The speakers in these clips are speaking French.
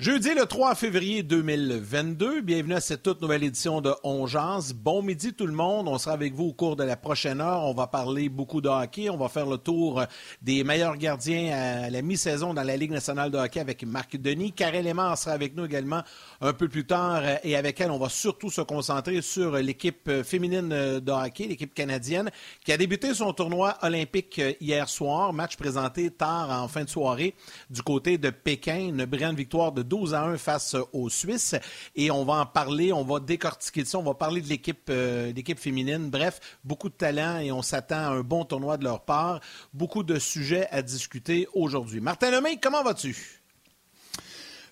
Jeudi le 3 février 2022, bienvenue à cette toute nouvelle édition de Ongeance. Bon midi tout le monde, on sera avec vous au cours de la prochaine heure. On va parler beaucoup de hockey, on va faire le tour des meilleurs gardiens à la mi-saison dans la Ligue nationale de hockey avec Marc Denis. Karel Lemar sera avec nous également un peu plus tard et avec elle, on va surtout se concentrer sur l'équipe féminine de hockey, l'équipe canadienne, qui a débuté son tournoi olympique hier soir, match présenté tard en fin de soirée du côté de Pékin, une brillante victoire de 12 à 1 face aux Suisses. Et on va en parler, on va décortiquer ça, on va parler de l'équipe euh, féminine. Bref, beaucoup de talent et on s'attend à un bon tournoi de leur part. Beaucoup de sujets à discuter aujourd'hui. Martin Lemay, comment vas-tu?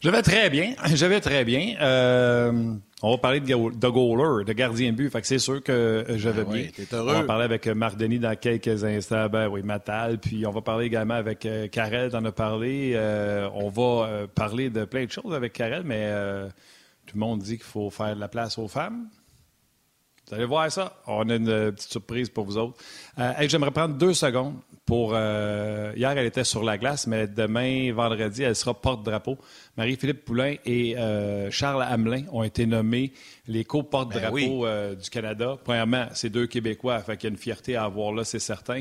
Je vais très bien. Je vais très bien. Euh, on va parler de, de goaler, de gardien de but. Fait que c'est sûr que je vais ah bien. heureux. On va parler avec Marc Denis dans quelques instants. Ben oui, Matal. Puis on va parler également avec euh, Karel, t'en as parlé. Euh, on va euh, parler de plein de choses avec Karel, mais tout le monde dit qu'il faut faire de la place aux femmes. Vous allez voir ça. On a une petite surprise pour vous autres. J'aimerais prendre deux secondes pour. hier, elle était sur la glace, mais demain, vendredi, elle sera porte-drapeau. Marie-Philippe Poulain et euh, Charles Hamelin ont été nommés les co-porte-drapeaux ben euh, du Canada. Premièrement, c'est deux Québécois, fait qu'il y a une fierté à avoir là, c'est certain.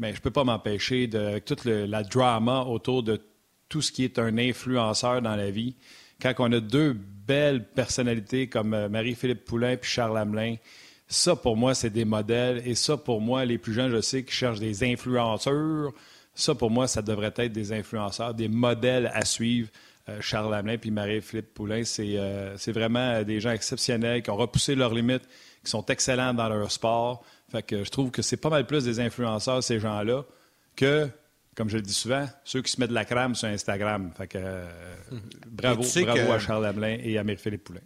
Mais je ne peux pas m'empêcher de, avec toute la drama autour de tout ce qui est un influenceur dans la vie. Quand on a deux belles personnalités comme euh, Marie-Philippe Poulain et Charles Hamelin, ça, pour moi, c'est des modèles. Et ça, pour moi, les plus jeunes, je sais, qui cherchent des influenceurs, ça, pour moi, ça devrait être des influenceurs, des modèles à suivre. Euh, Charles Hamelin puis Marie-Philippe Poulain, euh, c'est vraiment des gens exceptionnels qui ont repoussé leurs limites, qui sont excellents dans leur sport. Fait que je trouve que c'est pas mal plus des influenceurs, ces gens-là, que, comme je le dis souvent, ceux qui se mettent de la crème sur Instagram. Fait que, euh, bravo, bravo à Charles Hamelin et à Marie-Philippe Poulain.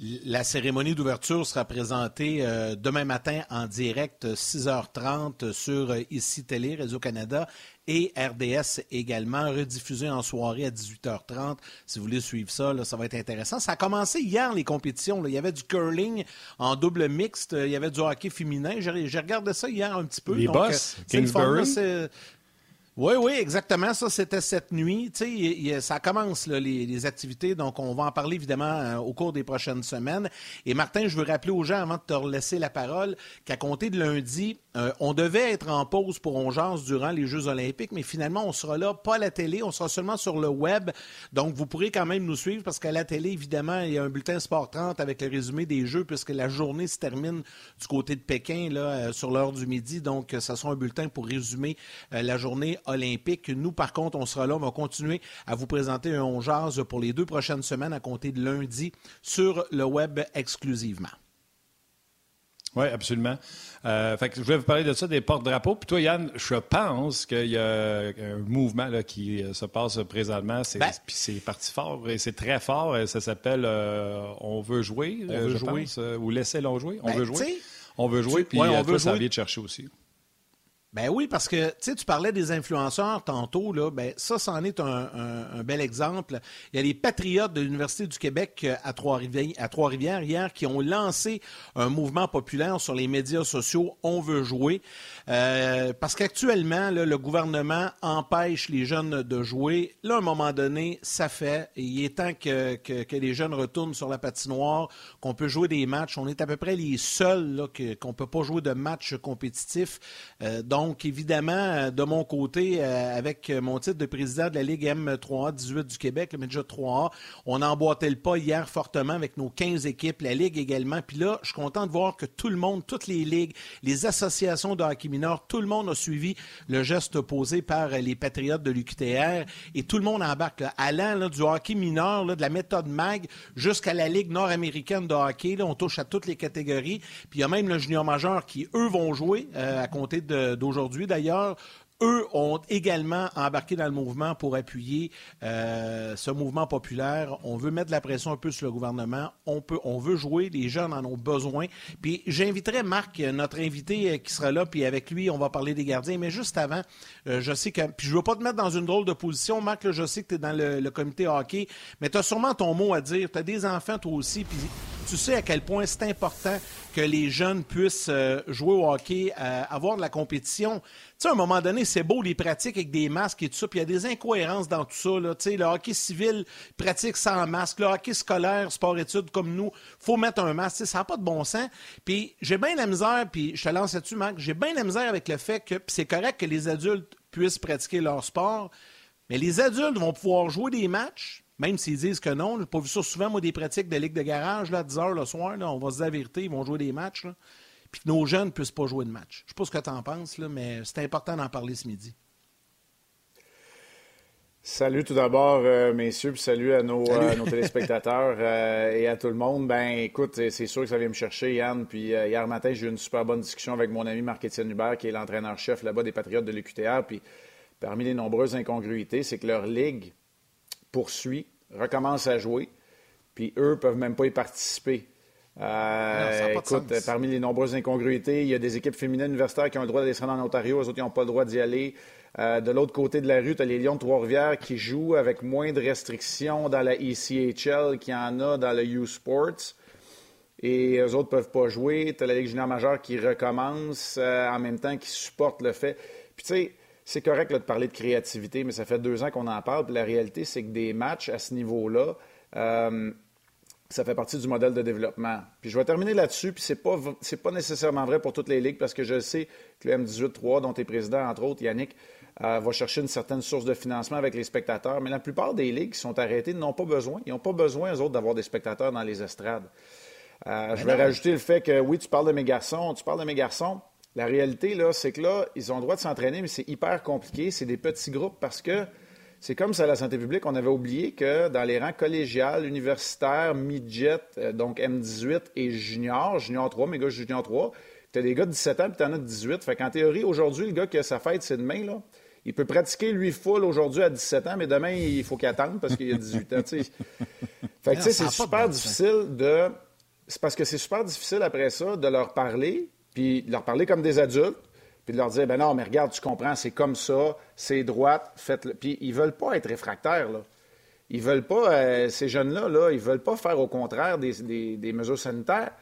La cérémonie d'ouverture sera présentée demain matin en direct, 6h30 sur ICI Télé, Radio-Canada et RDS également, rediffusé en soirée à 18h30. Si vous voulez suivre ça, ça va être intéressant. Ça a commencé hier, les compétitions. Il y avait du curling en double mixte, il y avait du hockey féminin. J'ai regardé ça hier un petit peu. Les boss, euh, Kingsbury? Oui, oui, exactement. Ça, c'était cette nuit. Tu sais, ça commence, les, activités. Donc, on va en parler, évidemment, euh, au cours des prochaines semaines. Et Martin, je veux rappeler aux gens, avant de te laisser la parole, qu'à compter de lundi, euh, on devait être en pause pour Ongeance durant les Jeux olympiques, mais finalement, on sera là, pas à la télé, on sera seulement sur le web. Donc, vous pourrez quand même nous suivre parce qu'à la télé, évidemment, il y a un bulletin Sport 30 avec le résumé des Jeux puisque la journée se termine du côté de Pékin, là, euh, sur l'heure du midi. Donc, ça sera un bulletin pour résumer la journée olympique. Nous, par contre, on sera là. On va continuer à vous présenter un On pour les deux prochaines semaines à compter de lundi sur le web exclusivement. Oui, absolument. Euh, fait que je voulais vous parler de ça, des porte-drapeaux. Puis toi, Yann, je pense qu'il y a un mouvement là, qui euh, se passe présentement. C'est, ben puis c'est parti fort et c'est très fort. Ça s'appelle euh, On veut jouer, on veut jouer. ou Laissez-le jouer. On ben, veut jouer. On veut jouer, puis on veut ça vient de chercher aussi. Ben oui, parce que tu parlais des influenceurs tantôt, là, ben ça, c'en est un, bel exemple. Il y a les patriotes de l'Université du Québec euh, à Trois-Rivières, à Trois-Rivières hier qui ont lancé un mouvement populaire sur les médias sociaux On veut jouer. Euh, parce qu'actuellement, le gouvernement empêche les jeunes de jouer. Là, à un moment donné, ça fait. il est temps que, les jeunes retournent sur la patinoire, qu'on peut jouer des matchs. On est à peu près les seuls qu'on ne peut pas jouer de matchs compétitifs. Euh, donc, évidemment, de mon côté, euh, avec mon titre de président de la Ligue M3A 18 du Québec, le Média 3A, on a emboîté le pas hier fortement avec nos 15 équipes, la Ligue également. Puis là, je suis content de voir que tout le monde, toutes les ligues, les associations de hockey tout le monde a suivi le geste posé par les Patriotes de l'UQTR et tout le monde embarque. Allant du hockey mineur, de la méthode MAG jusqu'à la Ligue nord-américaine de hockey, on touche à toutes les catégories. Puis il y a même le junior majeur qui, eux, vont jouer euh, à compter d'aujourd'hui d'ailleurs eux ont également embarqué dans le mouvement pour appuyer euh, ce mouvement populaire. On veut mettre la pression un peu sur le gouvernement. On veut jouer. Les jeunes en ont besoin. Puis j'inviterai Marc, notre invité euh, qui sera là, puis avec lui, on va parler des gardiens. Mais juste avant, euh, je sais que. Puis je ne veux pas te mettre dans une drôle de position, Marc. je sais que tu es dans le, comité hockey, mais tu as sûrement ton mot à dire. Tu as des enfants, toi aussi. Puis tu sais à quel point c'est important que les jeunes puissent jouer au hockey, avoir de la compétition sais, à un moment donné, c'est beau les pratiques avec des masques et tout ça, puis il y a des incohérences dans tout ça. Là. Tu sais, le hockey civil pratique sans masque, le hockey scolaire, sport-études comme nous, faut mettre un masque. ça n'a pas de bon sens. Puis j'ai bien la misère, puis je te lance là-dessus, Marc, j'ai bien la misère avec le fait que c'est correct que les adultes puissent pratiquer leur sport, mais les adultes vont pouvoir jouer des matchs, même s'ils disent que non. J'ai pas vu ça souvent, moi, des pratiques de ligue de garage, là, à 10 heures le soir, là, on va se dire la vérité, ils vont jouer des matchs. Là puis que nos jeunes ne puissent pas jouer de match. Je ne sais pas ce que tu en penses, là, mais c'est important d'en parler ce midi. Salut tout d'abord, euh, messieurs, puis salut à nos, euh, téléspectateurs euh, et à tout le monde. Ben, écoute, c'est sûr que ça vient me chercher, Yann. Puis hier matin, j'ai eu une super bonne discussion avec mon ami Marc-Étienne Hubert, qui est l'entraîneur-chef là-bas des Patriotes de l'UQTR. Puis parmi les nombreuses incongruités, c'est que leur ligue poursuit, recommence à jouer, puis eux peuvent même pas y participer. Euh, écoute, parmi les nombreuses incongruités, il y a des équipes féminines universitaires qui ont le droit d'aller se rendre en Ontario, les autres n'ont pas le droit d'y aller. Euh, de l'autre côté de la rue, tu as les Lions de Trois-Rivières qui jouent avec moins de restrictions dans la ECHL qu'il y en a dans le U-Sports. Et eux autres ne peuvent pas jouer. Tu as la Ligue junior majeure qui recommence euh, en même temps, qui supporte le fait. Puis tu sais, c'est correct de parler de créativité, mais ça fait deux ans qu'on en parle. Puis la réalité, c'est que des matchs à ce niveau-là, ça fait partie du modèle de développement. Puis je vais terminer là-dessus, puis c'est pas pas nécessairement vrai pour toutes les ligues parce que je sais que le M18-3, dont tu es président, entre autres, Yannick, euh, va chercher une certaine source de financement avec les spectateurs, mais la plupart des ligues qui sont arrêtées n'ont pas besoin. Ils n'ont pas besoin, eux autres, d'avoir des spectateurs dans les estrades. Euh, je vais rajouter le fait que, oui, tu parles de mes garçons, tu parles de mes garçons. La réalité, là, c'est que là, ils ont le droit de s'entraîner, mais c'est hyper compliqué. C'est des petits groupes parce que c'est comme ça la santé publique. On avait oublié que dans les rangs collégiales, universitaires, midget, euh, donc M18 et junior, junior 3, mais gars junior 3, tu as des gars de 17 ans puis tu en as de 18. Fait qu'en théorie, aujourd'hui, le gars qui a sa fête, c'est demain, là. Il peut pratiquer, lui, full aujourd'hui à 17 ans, mais demain, il faut qu'il attende parce qu'il a 18 ans, Fait que, tu sais, c'est super difficile de... C'est parce que c'est super difficile après ça de leur parler, puis de leur parler comme des adultes, puis de leur dire, ben non, mais regarde, tu comprends, c'est comme ça, c'est droite, faites-le. Puis ils veulent pas être réfractaires, là. Ils veulent pas, euh, ces jeunes-là, là, ils veulent pas faire au contraire des, mesures sanitaires.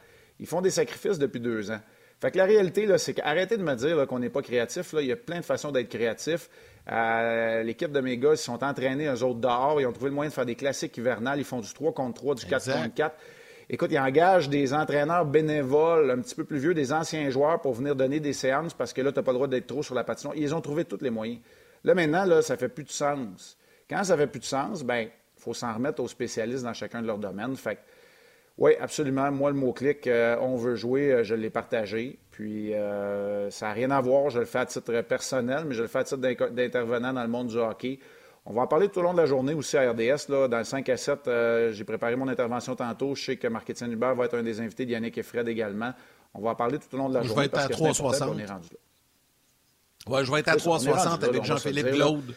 Ils font des sacrifices depuis deux ans. Fait que la réalité, là, c'est qu'arrêtez de me dire qu'on n'est pas créatif. Là. Il y a plein de façons d'être créatif. Euh, l'équipe de mes gars, ils sont entraînés, eux autres, dehors. Ils ont trouvé le moyen de faire des classiques hivernales. Ils font du 3 contre 3, du 4 contre 4. Écoute, ils engagent des entraîneurs bénévoles, un petit peu plus vieux, des anciens joueurs pour venir donner des séances parce que là, tu n'as pas le droit d'être trop sur la patinoire. Ils ont trouvé tous les moyens. Là, maintenant, là, ça fait plus de sens. Quand ça fait plus de sens, ben il faut s'en remettre aux spécialistes dans chacun de leurs domaines. Fait oui, absolument. Moi, le mot-clic, euh, on veut jouer, euh, je l'ai partagé. Puis, euh, ça n'a rien à voir. Je le fais à titre personnel, mais je le fais à titre d'intervenant dans le monde du hockey. On va en parler tout au long de la journée aussi à RDS. Là, dans le 5 à 7, euh, j'ai préparé mon intervention tantôt. Je sais que Marc-Étienne Hubert va être un des invités d'Yannick et Fred également. On va en parler tout au long de la journée. Je vais être à 360. Ouais, je vais être à 360 avec Jean-Philippe Glaude.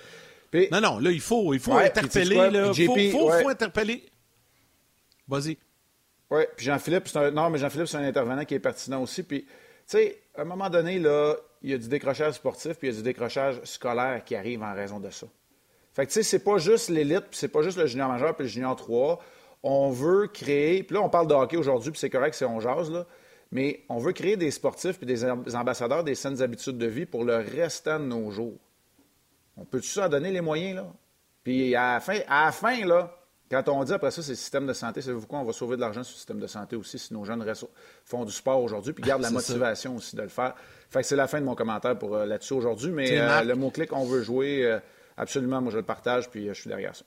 non, non, là, il faut, il faut interpeller. Il faut, faut, interpeller. Vas-y. Oui, puis Jean-Philippe, c'est un... non, mais Jean-Philippe, c'est un intervenant qui est pertinent aussi. Puis, tu sais, à un moment donné, là, il y a du décrochage sportif, puis il y a du décrochage scolaire qui arrive en raison de ça. Fait que, tu sais, c'est pas juste l'élite, puis c'est pas juste le junior majeur puis le junior 3. On veut créer, puis là, on parle de hockey aujourd'hui, puis c'est correct, c'est on jase, là, mais on veut créer des sportifs puis des ambassadeurs des saines habitudes de vie pour le restant de nos jours. On peut-tu ça donner les moyens, là? Puis à la fin, à la fin là, quand on dit après ça, c'est le système de santé, savez-vous quoi? On va sauver de l'argent sur le système de santé aussi si nos jeunes font du sport aujourd'hui, puis gardent la motivation aussi de le faire. Fait que c'est la fin de mon commentaire pour euh, là-dessus aujourd'hui, mais euh, le mot-clic, on veut jouer. Euh, absolument, moi je le partage, puis euh, je suis derrière ça.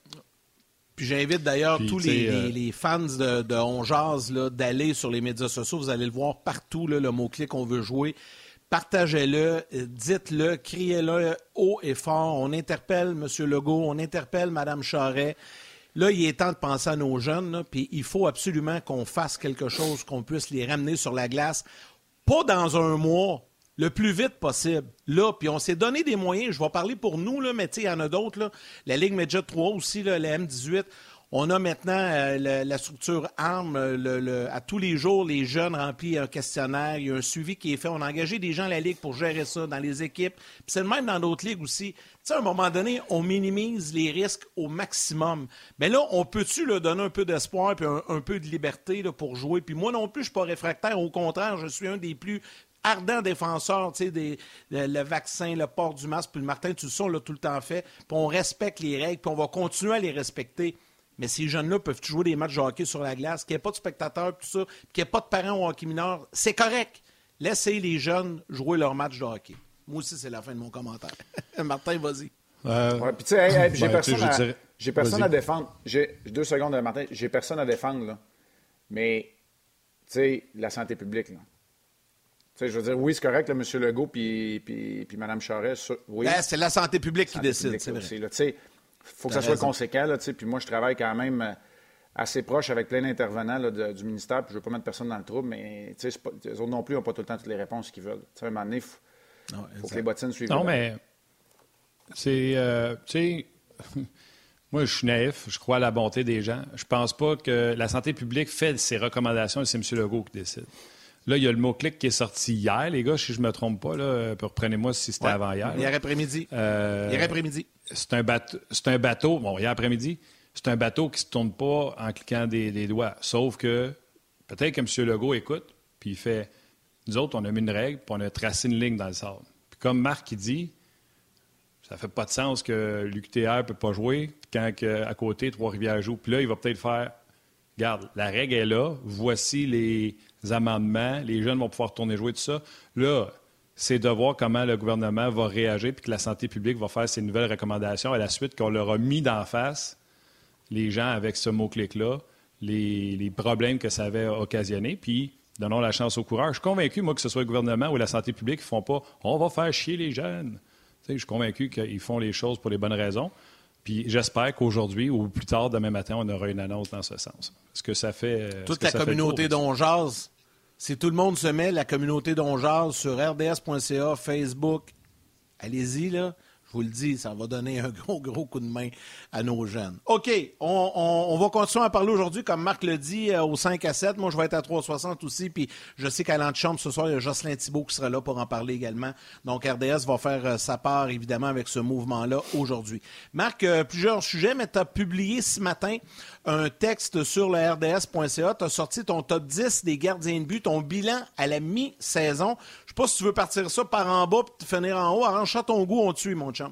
Puis j'invite d'ailleurs tous euh, les, fans de, de d'aller sur les médias sociaux. Vous allez le voir partout, le mot-clic qu'on veut jouer. Partagez-le, euh, dites-le, criez-le haut et fort. On interpelle M. Legault, on interpelle Mme Charret. Là, il est temps de penser à nos jeunes, puis il faut absolument qu'on fasse quelque chose, qu'on puisse les ramener sur la glace. Pas dans un mois, le plus vite possible. Là, puis on s'est donné des moyens. Je vais parler pour nous, là, mais il y en a d'autres. La Ligue Medjet 3 aussi, là, la M18. On a maintenant euh, la, structure ARM. Euh, à tous les jours, les jeunes remplissent un questionnaire. Il y a un suivi qui est fait. On a engagé des gens à la Ligue pour gérer ça dans les équipes. Puis c'est le même dans d'autres ligues aussi. Tu sais, à un moment donné, on minimise les risques au maximum. Mais là, on peut-tu leur donner un peu d'espoir et un, peu de liberté pour jouer? Puis moi non plus, je ne suis pas réfractaire. Au contraire, je suis un des plus ardents défenseurs, tu sais, des, le, vaccin, le port du masque, puis le Martin, tu le sais, on l'a tout le temps fait, puis on respecte les règles, puis on va continuer à les respecter. Mais ces jeunes-là peuvent jouer des matchs de hockey sur la glace, qu'il n'y ait pas de spectateurs, tout ça, qu'il n'y ait pas de parents au hockey mineur. C'est correct. Laissez les jeunes jouer leur match de hockey. Moi aussi, c'est la fin de mon commentaire. Martin, vas-y. Euh, puis tu sais, j'ai personne, à, personne à défendre. J'ai deux secondes, Martin. J'ai personne à défendre, là. Mais, tu sais, la santé publique, là. Je veux dire, oui, c'est correct, là, M. Legault puis, puis, puis Mme Charest. Oui. Ben, c'est la santé publique qui décide, c'est vrai. Tu sais, faut que ça soit conséquent. Là, puis moi, je travaille quand même euh, assez proche avec plein d'intervenants du ministère. Puis je ne veux pas mettre personne dans le trouble, mais les autres non plus n'ont pas tout le temps toutes les réponses qu'ils veulent. à un moment donné, il faut, que les bottines suivent. Non, mais c'est. Euh, tu sais. Moi, je suis naïf, je crois à la bonté des gens. Je pense pas que la santé publique fait ses recommandations et c'est M. Legault qui décide. Là, il y a le mot-clic qui est sorti hier, les gars, si je ne me trompe pas. Là, reprenez-moi si c'était avant hier. Hier après-midi. Euh, hier après-midi c'est un, bateau, c'est un bateau, bon, hier après-midi, c'est un bateau qui ne se tourne pas en cliquant des, doigts. Sauf que peut-être que M. Legault écoute, puis il fait Nous autres, on a mis une règle, puis on a tracé une ligne dans le sable. Puis comme Marc il dit, ça fait pas de sens que l'UQTR ne peut pas jouer quand à côté, Trois-Rivières joue. Puis là, il va peut-être faire Regarde, la règle est là, voici les amendements, les jeunes vont pouvoir tourner jouer tout ça. Là, c'est de voir comment le gouvernement va réagir puis que la santé publique va faire ses nouvelles recommandations à la suite qu'on leur a mis d'en face, les gens avec ce mot-clic-là, les, problèmes que ça avait occasionné. Puis, donnons la chance au coureur. Je suis convaincu, moi, que ce soit le gouvernement ou la santé publique qui ne font pas on va faire chier les jeunes. je suis convaincu qu'ils font les choses pour les bonnes raisons. Puis j'espère qu'aujourd'hui ou plus tard, demain matin, on aura une annonce dans ce sens. Est-ce que ça fait. Toute la communauté dont jase si tout le monde se met, la communauté d'Ongeal sur rds.ca, Facebook, allez-y, là. Je vous le dis, ça va donner un gros, gros coup de main à nos jeunes. OK, on, va continuer à parler aujourd'hui, comme Marc le dit, euh, au 5 à 7. Moi, je vais être à 360 aussi. Puis je sais qu'à l'antichambre ce soir, il y a Jocelyn Thibault qui sera là pour en parler également. Donc, RDS va faire euh, sa part, évidemment, avec ce mouvement-là aujourd'hui. Marc, euh, plusieurs sujets, mais tu as publié ce matin un texte sur le RDS.ca. Tu as sorti ton top 10 des gardiens de but, ton bilan à la mi-saison pas si tu veux partir ça par en bas et finir en haut. Arrange ton goût, on tue, mon chum.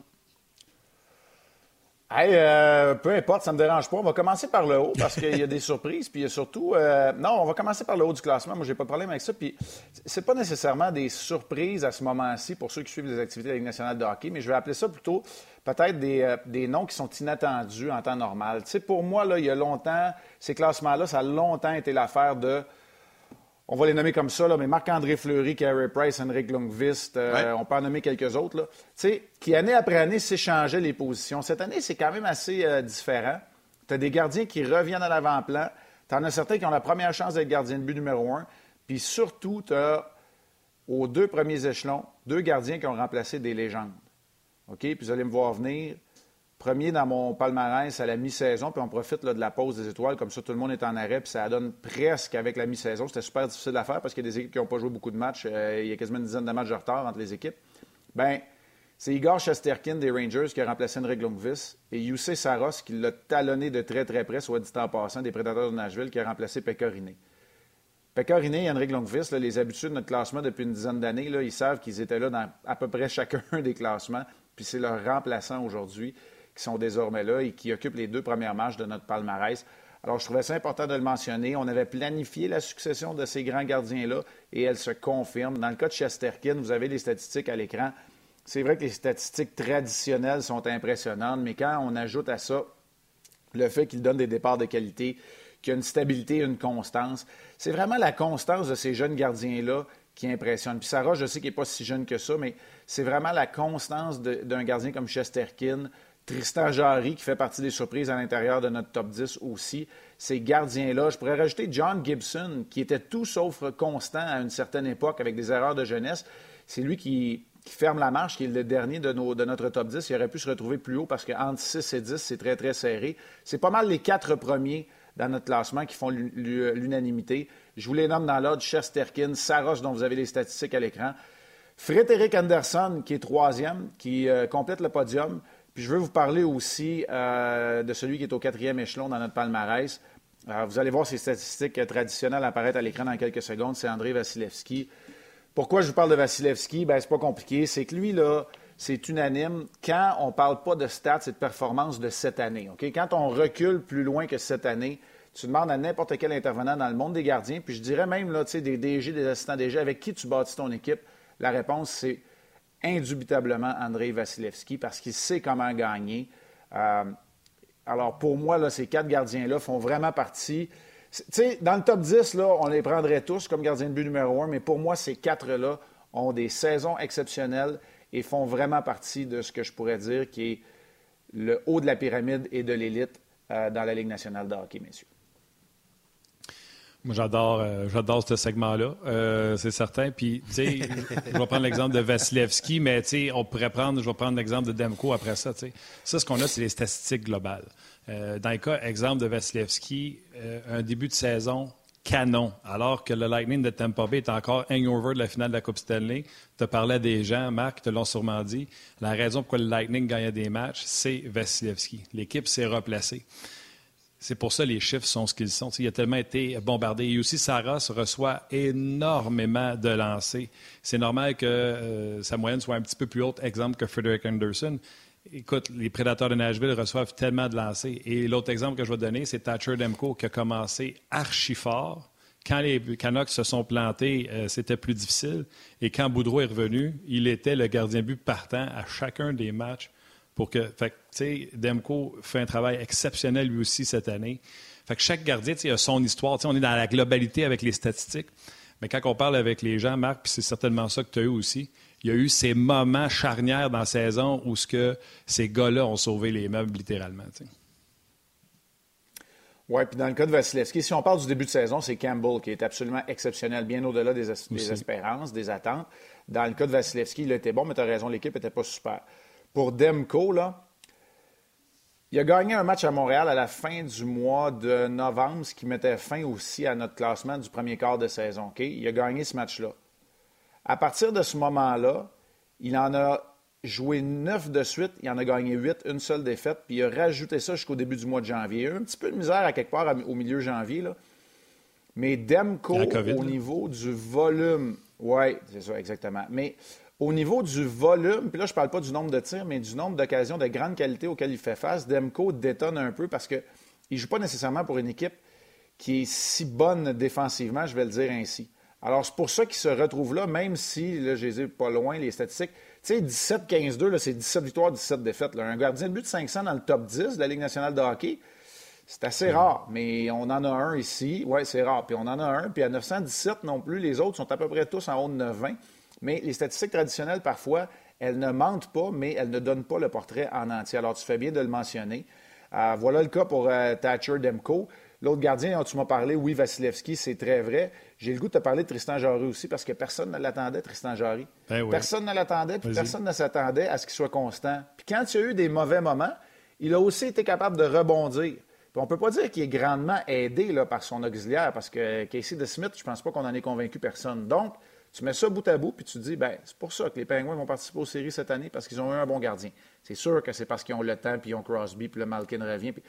Hey, euh, peu importe, ça ne me dérange pas. On va commencer par le haut parce qu'il y a des surprises. Puis il y a surtout. Euh, non, on va commencer par le haut du classement. Moi, j'ai pas de problème avec ça. Puis c'est pas nécessairement des surprises à ce moment-ci pour ceux qui suivent les activités de la Ligue nationale de hockey, mais je vais appeler ça plutôt peut-être des, euh, des noms qui sont inattendus en temps normal. Tu sais, pour moi, là, il y a longtemps, ces classements-là, ça a longtemps été l'affaire de on va les nommer comme ça, là, mais Marc-André Fleury, Carey Price, Henrik Lundqvist, euh, on peut en nommer quelques autres, là, qui année après année s'échangeaient les positions. Cette année, c'est quand même assez euh, différent. Tu as des gardiens qui reviennent à l'avant-plan. Tu en as certains qui ont la première chance d'être gardien de but numéro un. Puis surtout, tu as aux deux premiers échelons deux gardiens qui ont remplacé des légendes. OK? Puis vous allez me voir venir premier dans mon palmarès à la mi-saison, puis on profite de la pause des étoiles, comme ça tout le monde est en arrêt, puis ça donne presque avec la mi-saison. C'était super difficile à faire parce qu'il y a des équipes qui n'ont pas joué beaucoup de matchs. Euh, il y a quasiment une dizaine de matchs de retard entre les équipes. Ben, c'est Igor Chesterkin des Rangers qui a remplacé Henrik Lundqvist et Youssef Saros qui l'a talonné de très très près, soit dit en passant, des Prédateurs de Nashville qui a remplacé Pecorine. Pecorine et Henrik Lundqvist, les habitués de notre classement depuis une dizaine d'années, ils savent qu'ils étaient là dans à peu près chacun des classements, puis c'est leur remplaçant aujourd'hui qui sont désormais là et qui occupent les deux premières marches de notre palmarès. Alors, je trouvais ça important de le mentionner. On avait planifié la succession de ces grands gardiens-là et elle se confirme. Dans le cas de Chesterkin, vous avez les statistiques à l'écran. C'est vrai que les statistiques traditionnelles sont impressionnantes, mais quand on ajoute à ça le fait qu'il donne des départs de qualité, qu'il y a une stabilité, une constance, c'est vraiment la constance de ces jeunes gardiens-là qui impressionne. Puis Sarah, je sais qu'il n'est pas si jeune que ça, mais c'est vraiment la constance d'un gardien comme Chesterkin, Tristan Jarry, qui fait partie des surprises à l'intérieur de notre top 10 aussi. Ces gardiens-là, je pourrais rajouter John Gibson, qui était tout sauf constant à une certaine époque avec des erreurs de jeunesse. c'est lui qui, ferme la marche, qui est le dernier de, notre top 10. Il aurait pu se retrouver plus haut parce qu'entre 6 et 10, c'est très, très serré. C'est pas mal les quatre premiers dans notre classement qui font l'unanimité. Je vous les nomme dans l'ordre Chesterkin, Saros, dont vous avez les statistiques à l'écran, Frédéric Anderson, qui est troisième, qui euh, complète le podium. Puis je veux vous parler aussi euh, de celui qui est au quatrième échelon dans notre palmarès. Vous allez voir ces statistiques traditionnelles apparaître à l'écran dans quelques secondes. C'est André Vasilevski. Pourquoi je vous parle de Vasilevski? Ben, c'est pas compliqué. C'est que lui, là, c'est unanime. Quand on ne parle pas de stats et de performance de cette année, OK? Quand on recule plus loin que cette année, tu demandes à n'importe quel intervenant dans le monde des gardiens, puis je dirais même là, des DG, des assistants DG, avec qui tu bâtis ton équipe, la réponse, c'est indubitablement Andrei Vasilevski parce qu'il sait comment gagner. Euh, alors, pour moi, là, ces quatre gardiens-là font vraiment partie. sais, dans le top 10, là, on les prendrait tous comme gardiens de but numéro un, mais pour moi, ces quatre-là ont des saisons exceptionnelles et font vraiment partie de ce que je pourrais dire qui est le haut de la pyramide et de l'élite euh, dans la Ligue nationale de hockey, messieurs. Moi, j'adore, euh, j'adore ce segment-là, euh, c'est certain. Puis, tu sais, je vais prendre l'exemple de Vasilevski, mais tu sais, on pourrait prendre, je vais prendre l'exemple de Demko après ça. Tu sais, ça, ce qu'on a, c'est les statistiques globales. Euh, dans le cas, exemple de Vasilevski, un début de saison canon, alors que le Lightning de Tampa Bay est encore hangover de la finale de la Coupe Stanley. Tu as parlé à des gens, Marc, te l'ont sûrement dit. La raison pourquoi le Lightning gagnait des matchs, c'est Vasilevski. L'équipe s'est replacée. C'est pour ça les chiffres sont ce qu'ils sont. il a tellement été bombardé. Et aussi, Sarah reçoit énormément de lancers. C'est normal que euh, sa moyenne soit un petit peu plus haute, exemple que Frederick Anderson. Écoute, les prédateurs de Nashville reçoivent tellement de lancers. Et l'autre exemple que je vais donner, c'est Thatcher Demko qui a commencé archi fort. Quand les Canucks se sont plantés, euh, c'était plus difficile. Et quand Boudreau est revenu, il était le gardien but partant à chacun des matchs pour que, sais, Demko fait un travail exceptionnel lui aussi cette année. Fait que chaque gardien, a son histoire. on est dans la globalité avec les statistiques. Mais quand on parle avec les gens, Marc, puis c'est certainement ça que tu as eu aussi, il y a eu ces moments charnières dans la saison où ce que ces gars-là ont sauvé les meubles littéralement. Oui, puis dans le cas de Vasilevski, si on parle du début de saison, c'est Campbell qui est absolument exceptionnel, bien au-delà des, des, espérances, des attentes. Dans le cas de Vasilevski, il était bon, mais tu as raison, l'équipe n'était pas super pour Demko, là, il a gagné un match à Montréal à la fin du mois de novembre, ce qui mettait fin aussi à notre classement du premier quart de saison. Il a gagné ce match-là. À partir de ce moment-là, il en a joué neuf de suite, il en a gagné huit, une seule défaite, puis il a rajouté ça jusqu'au début du mois de janvier. Il a eu un petit peu de misère à quelque part au milieu janvier. Là. Mais Demko, au niveau du volume, oui, c'est ça, exactement. Mais au niveau du volume, puis là, je ne parle pas du nombre de tirs, mais du nombre d'occasions de grande qualité auxquelles il fait face, Demko détonne un peu parce qu'il ne joue pas nécessairement pour une équipe qui est si bonne défensivement, je vais le dire ainsi. Alors, c'est pour ça qu'il se retrouve là, même si, là, je les ai pas loin, les statistiques. Tu sais, 17-15-2, c'est 17 victoires, 17 défaites. Un gardien de but de 500 dans le top 10 de la Ligue nationale de hockey, c'est assez rare, mais on en a un ici. Oui, c'est rare. Puis on en a un. Puis à 917 non plus, les autres sont à peu près tous en haut de 920. Mais les statistiques traditionnelles, parfois, elles ne mentent pas, mais elles ne donnent pas le portrait en entier. Alors, tu fais bien de le mentionner. Euh, voilà le cas pour euh, Thatcher Demko. L'autre gardien dont tu m'as parlé, oui, Vasilevski, c'est très vrai. J'ai le goût de te parler de Tristan Jarry aussi parce que personne ne l'attendait, Tristan Jarry. Ben personne ne l'attendait, puis personne ne s'attendait à ce qu'il soit constant. Puis quand il y a eu des mauvais moments, il a aussi été capable de rebondir. Puis on ne peut pas dire qu'il est grandement aidé là, par son auxiliaire parce que Casey DeSmith, je ne pense pas qu'on en ait convaincu personne. Donc, tu mets ça bout à bout, puis tu te dis, ben, c'est pour ça que les Penguins vont participer aux séries cette année, parce qu'ils ont eu un bon gardien. C'est sûr que c'est parce qu'ils ont le temps, puis ils ont Crosby, puis le Malkin revient. Puis...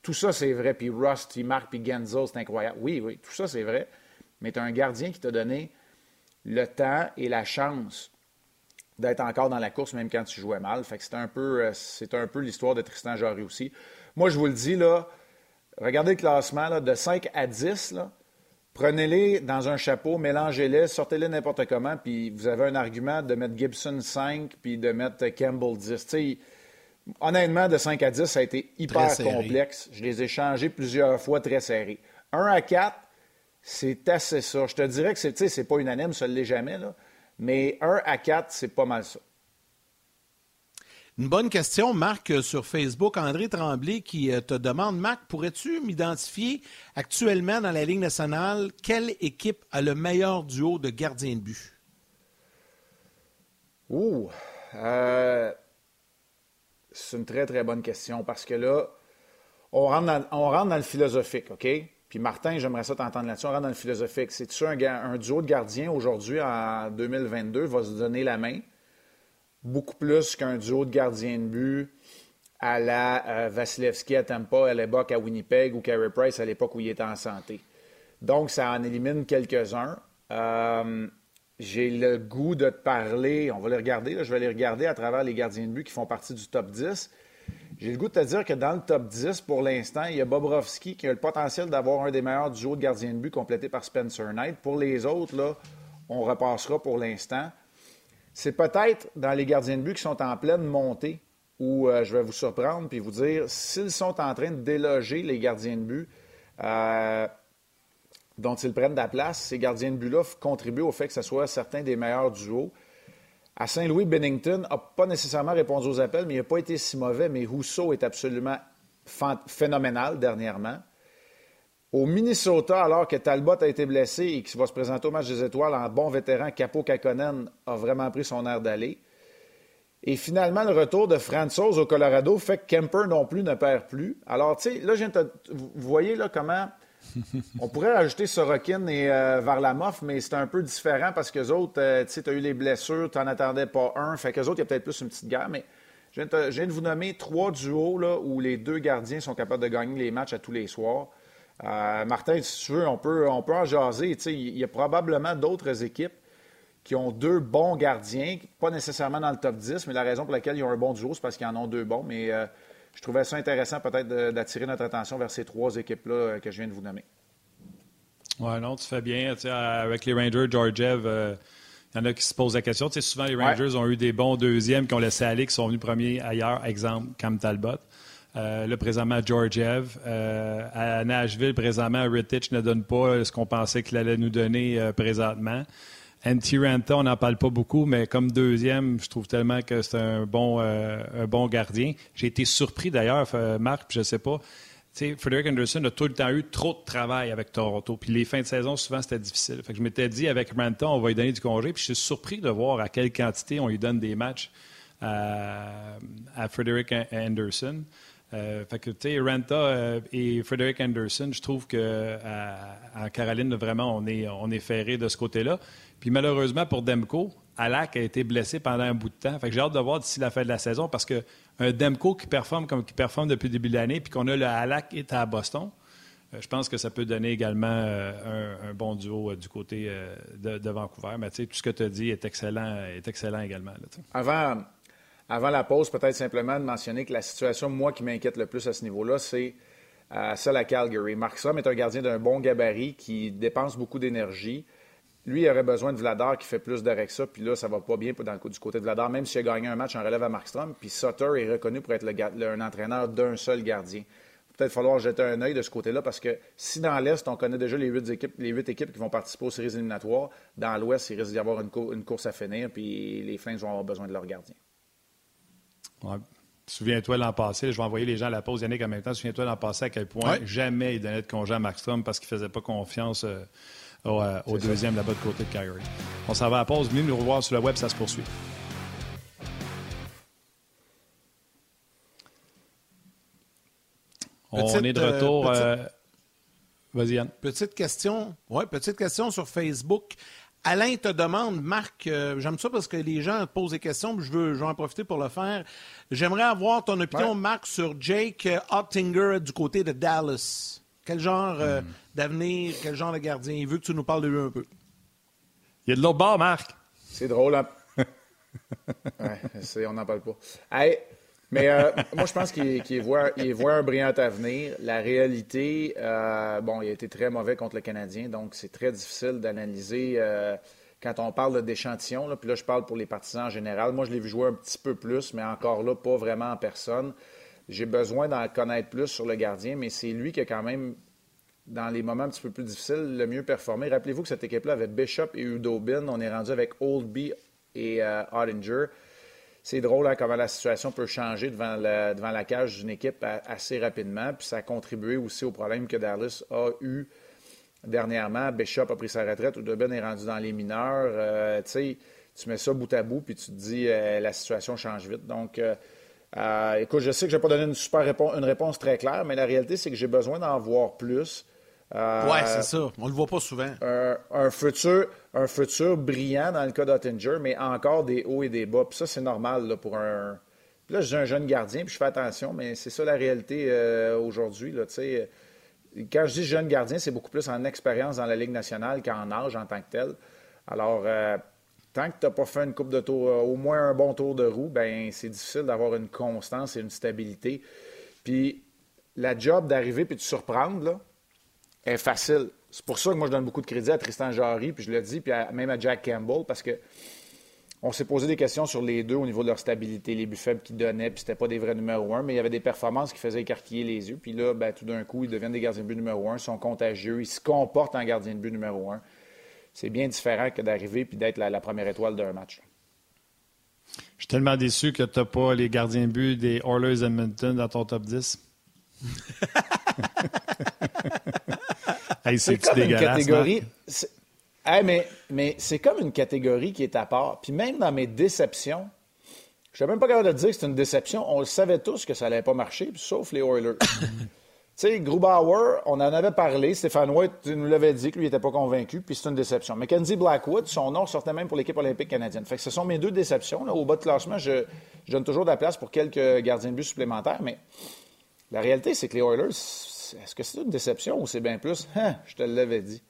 Tout ça, c'est vrai. Puis Rust, puis Mark, puis Genzo, c'est incroyable. Oui, oui, tout ça, c'est vrai. Mais tu as un gardien qui t'a donné le temps et la chance d'être encore dans la course, même quand tu jouais mal. Fait que c'est un peu, euh, peu l'histoire de Tristan Jarry aussi. Moi, je vous le dis, là, regardez le classement, là, de 5 à 10, là, Prenez-les dans un chapeau, mélangez-les, sortez-les n'importe comment, puis vous avez un argument de mettre Gibson 5 puis de mettre Campbell 10. honnêtement, de 5 à 10, ça a été hyper complexe. Je les ai changés plusieurs fois très serrés. 1 à 4, c'est assez ça. Je te dirais que c'est, c'est pas unanime, ça ne l'est jamais, là, mais 1 à 4, c'est pas mal ça. Une bonne question, Marc, euh, sur Facebook. André Tremblay qui euh, te demande, Marc, pourrais-tu m'identifier actuellement dans la Ligue nationale? Quelle équipe a le meilleur duo de gardiens de but? Ouh! Euh, c'est une très, très bonne question parce que là, on rentre dans, le philosophique, OK? Puis Martin, j'aimerais ça t'entendre là-dessus. On rentre dans le philosophique. C'est-tu un, un, duo de gardiens aujourd'hui, en 2022, va se donner la main? Beaucoup plus qu'un duo de gardiens de but à la euh, Vasilevski à Tampa, à l'époque à Winnipeg ou Carey Price à l'époque où il était en santé. Donc, ça en élimine quelques-uns. Euh, j'ai le goût de te parler, on va les regarder, je vais les regarder à travers les gardiens de but qui font partie du top 10. J'ai le goût de te dire que dans le top 10, pour l'instant, il y a Bobrovski qui a le potentiel d'avoir un des meilleurs duos de gardiens de but complété par Spencer Knight. Pour les autres, là, on repassera pour l'instant. C'est peut-être dans les gardiens de but qui sont en pleine montée où euh, je vais vous surprendre puis vous dire s'ils sont en train de déloger les gardiens de but euh, dont ils prennent de la place, ces gardiens de but-là contribuent au fait que ce soit certains des meilleurs duos. À Saint-Louis, Bennington n'a pas nécessairement répondu aux appels, mais il n'a pas été si mauvais. Mais Rousseau est absolument phénoménal dernièrement. Au Minnesota, alors que Talbot a été blessé et qu'il va se présenter au match des étoiles en bon vétéran, Capo Kakonen a vraiment pris son air d'aller. Et finalement, le retour de Franzos au Colorado fait que Kemper non plus ne perd plus. Alors, tu sais, là, vous voyez là comment on pourrait rajouter Sorokin et euh, Varlamov, mais c'est un peu différent parce que autres, euh, tu sais, tu as eu les blessures, tu n'en attendais pas un. Fait qu'eux autres, il y a peut-être plus une petite guerre, mais je viens, de vous nommer trois duos là, où les deux gardiens sont capables de gagner les matchs à tous les soirs. Euh, Martin, si tu veux, on peut, on peut en jaser. Il y a probablement d'autres équipes qui ont deux bons gardiens, pas nécessairement dans le top 10, mais la raison pour laquelle ils ont un bon duo, c'est parce qu'ils en ont deux bons. Mais je trouvais ça intéressant peut-être d'attirer notre attention vers ces trois équipes-là euh, que je viens de vous nommer. Oui, non, tu fais bien. avec les Rangers, Georgiev, euh, il y en a qui se posent la question. Souvent, les Rangers ont eu des bons deuxièmes qui ont laissé aller, qui sont venus premiers ailleurs. Exemple, Cam Talbot. Euh, là, présentement, Georgiev. à Nashville, présentement, Rittich ne donne pas ce qu'on pensait qu'il allait nous donner présentement. Antti Ranta, on n'en parle pas beaucoup, mais comme deuxième, je trouve tellement que c'est un bon, euh, gardien. J'ai été surpris d'ailleurs, euh, Marc, je ne sais pas. Frederick Anderson a tout le temps eu trop de travail avec Toronto. Puis les fins de saison, souvent, c'était difficile. Je m'étais dit, avec Ranta, on va lui donner du congé. Puis je suis surpris de voir à quelle quantité on lui donne des matchs à, à Frederick Anderson. Euh, fait que, Ranta et Frederick Anderson, je trouve qu'en Caroline, vraiment, on est, on est ferré de ce côté-là. Puis malheureusement pour Demko, Alak a été blessé pendant un bout de temps. Fait que j'ai hâte de voir d'ici la fin de la saison parce qu'un Demko qui performe comme qui performe depuis le début de l'année, puis qu'on a le Alak est à Boston, euh, je pense que ça peut donner également euh, un, bon duo euh, du côté de, Vancouver. Mais tu sais, tout ce que tu as dit est excellent, est excellent également. avant, avant la pause, peut-être simplement de mentionner que la situation, moi, qui m'inquiète le plus à ce niveau-là, c'est celle à Calgary. Markstrom est un gardien d'un bon gabarit qui dépense beaucoup d'énergie. Lui, il aurait besoin de Vladar qui fait plus d'arrêts que ça. Puis là, ça va pas bien du côté de Vladar, même s'il a gagné un match en relève à Markstrom. Puis Sutter est reconnu pour être le, un entraîneur d'un seul gardien. Peut-être falloir jeter un œil de ce côté-là parce que si dans l'Est, on connaît déjà les huit équipes, équipes qui vont participer aux séries éliminatoires, dans l'Ouest, il risque d'y avoir une, course à finir, puis les Flames vont avoir besoin de leur gardien. Ouais. Souviens-toi l'an passé, je vais envoyer les gens à la pause, Yannick, en même temps. Souviens-toi l'an passé à quel point jamais il donnait de congé à Markstrom parce qu'il ne faisait pas confiance. Euh, au, deuxième là-bas de côté de Calgary. On s'en va à la pause. Venez nous revoir sur le web, ça se poursuit. on est de euh, retour. Euh, vas-y, Yann. Petite question. Oui, petite question sur Facebook. Alain te demande, Marc, euh, j'aime ça parce que les gens posent des questions, je veux, je en profiter pour le faire. J'aimerais avoir ton opinion, Marc, sur Jake Ottinger du côté de Dallas. Quel genre euh, hmm. d'avenir, quel genre de gardien? Il veut que tu nous parles de lui un peu? Il y a de l'autre bord, Marc. C'est drôle, hein? on n'en parle pas. Mais euh, moi, je pense qu'il voit, un brillant avenir. La réalité, euh, bon, il a été très mauvais contre le Canadien, donc c'est très difficile d'analyser quand on parle d'échantillons. Puis là, je parle pour les partisans en général. Moi, je l'ai vu jouer un petit peu plus, mais encore là, pas vraiment en personne. J'ai besoin d'en connaître plus sur le gardien, mais c'est lui qui a quand même, dans les moments un petit peu plus difficiles, le mieux performé. Rappelez-vous que cette équipe-là avait Bishop et Udobin. On est rendu avec Oldby et euh, C'est drôle hein, comment la situation peut changer devant la, cage d'une équipe assez rapidement. Puis ça a contribué aussi au problème que Dallas a eu dernièrement. Bishop a pris sa retraite. Udobin est rendu dans les mineurs. Euh, tu mets ça bout à bout, puis tu te dis la situation change vite. Donc, écoute, je sais que je n'ai pas donné une super réponse, une réponse très claire, mais la réalité, c'est que j'ai besoin d'en voir plus. Euh, ouais, c'est ça. On le voit pas souvent. Un, futur, un futur brillant dans le cas d'Ottinger, mais encore des hauts et des bas. Puis ça, c'est normal pour un. là, j'ai un jeune gardien, puis je fais attention, mais c'est ça la réalité euh, aujourd'hui. Quand je dis jeune gardien, c'est beaucoup plus en expérience dans la Ligue nationale qu'en âge en tant que tel. Alors, euh, tant que tu n'as pas fait une coupe de tour, au moins un bon tour de roue, ben c'est difficile d'avoir une constance et une stabilité. Puis la job d'arriver puis de surprendre, là, est facile. C'est pour ça que moi, je donne beaucoup de crédit à Tristan Jarry, puis je le dis, puis même à Jack Campbell, parce que on s'est posé des questions sur les deux au niveau de leur stabilité, les buts faibles qu'ils donnaient, puis c'était pas des vrais numéro un, mais il y avait des performances qui faisaient écarquiller les yeux. Puis là, ben, tout d'un coup, ils deviennent des gardiens de but numéro un, ils sont contagieux, ils se comportent en gardien de but numéro un. C'est bien différent que d'arriver puis d'être la, première étoile d'un match. Je suis tellement déçu que tu n'as pas les gardiens de but des Oilers Edmonton dans ton top 10. c'est comme une catégorie. mais, mais c'est comme une catégorie qui est à part. Puis même dans mes déceptions, je ne suis même pas capable de dire que c'est une déception. On le savait tous que ça n'allait pas marcher, sauf les Oilers. Tu sais, Grubauer, on en avait parlé. Stéphane White nous l'avait dit qu'il n'était pas convaincu, puis c'est une déception. Mackenzie Blackwood, son nom sortait même pour l'équipe olympique canadienne. Fait que ce sont mes deux déceptions. Au bas de classement, je, je, donne toujours de la place pour quelques gardiens de but supplémentaires, mais la réalité, c'est que les Oilers, est-ce que c'est une déception ou c'est bien plus? Hein, je te l'avais dit?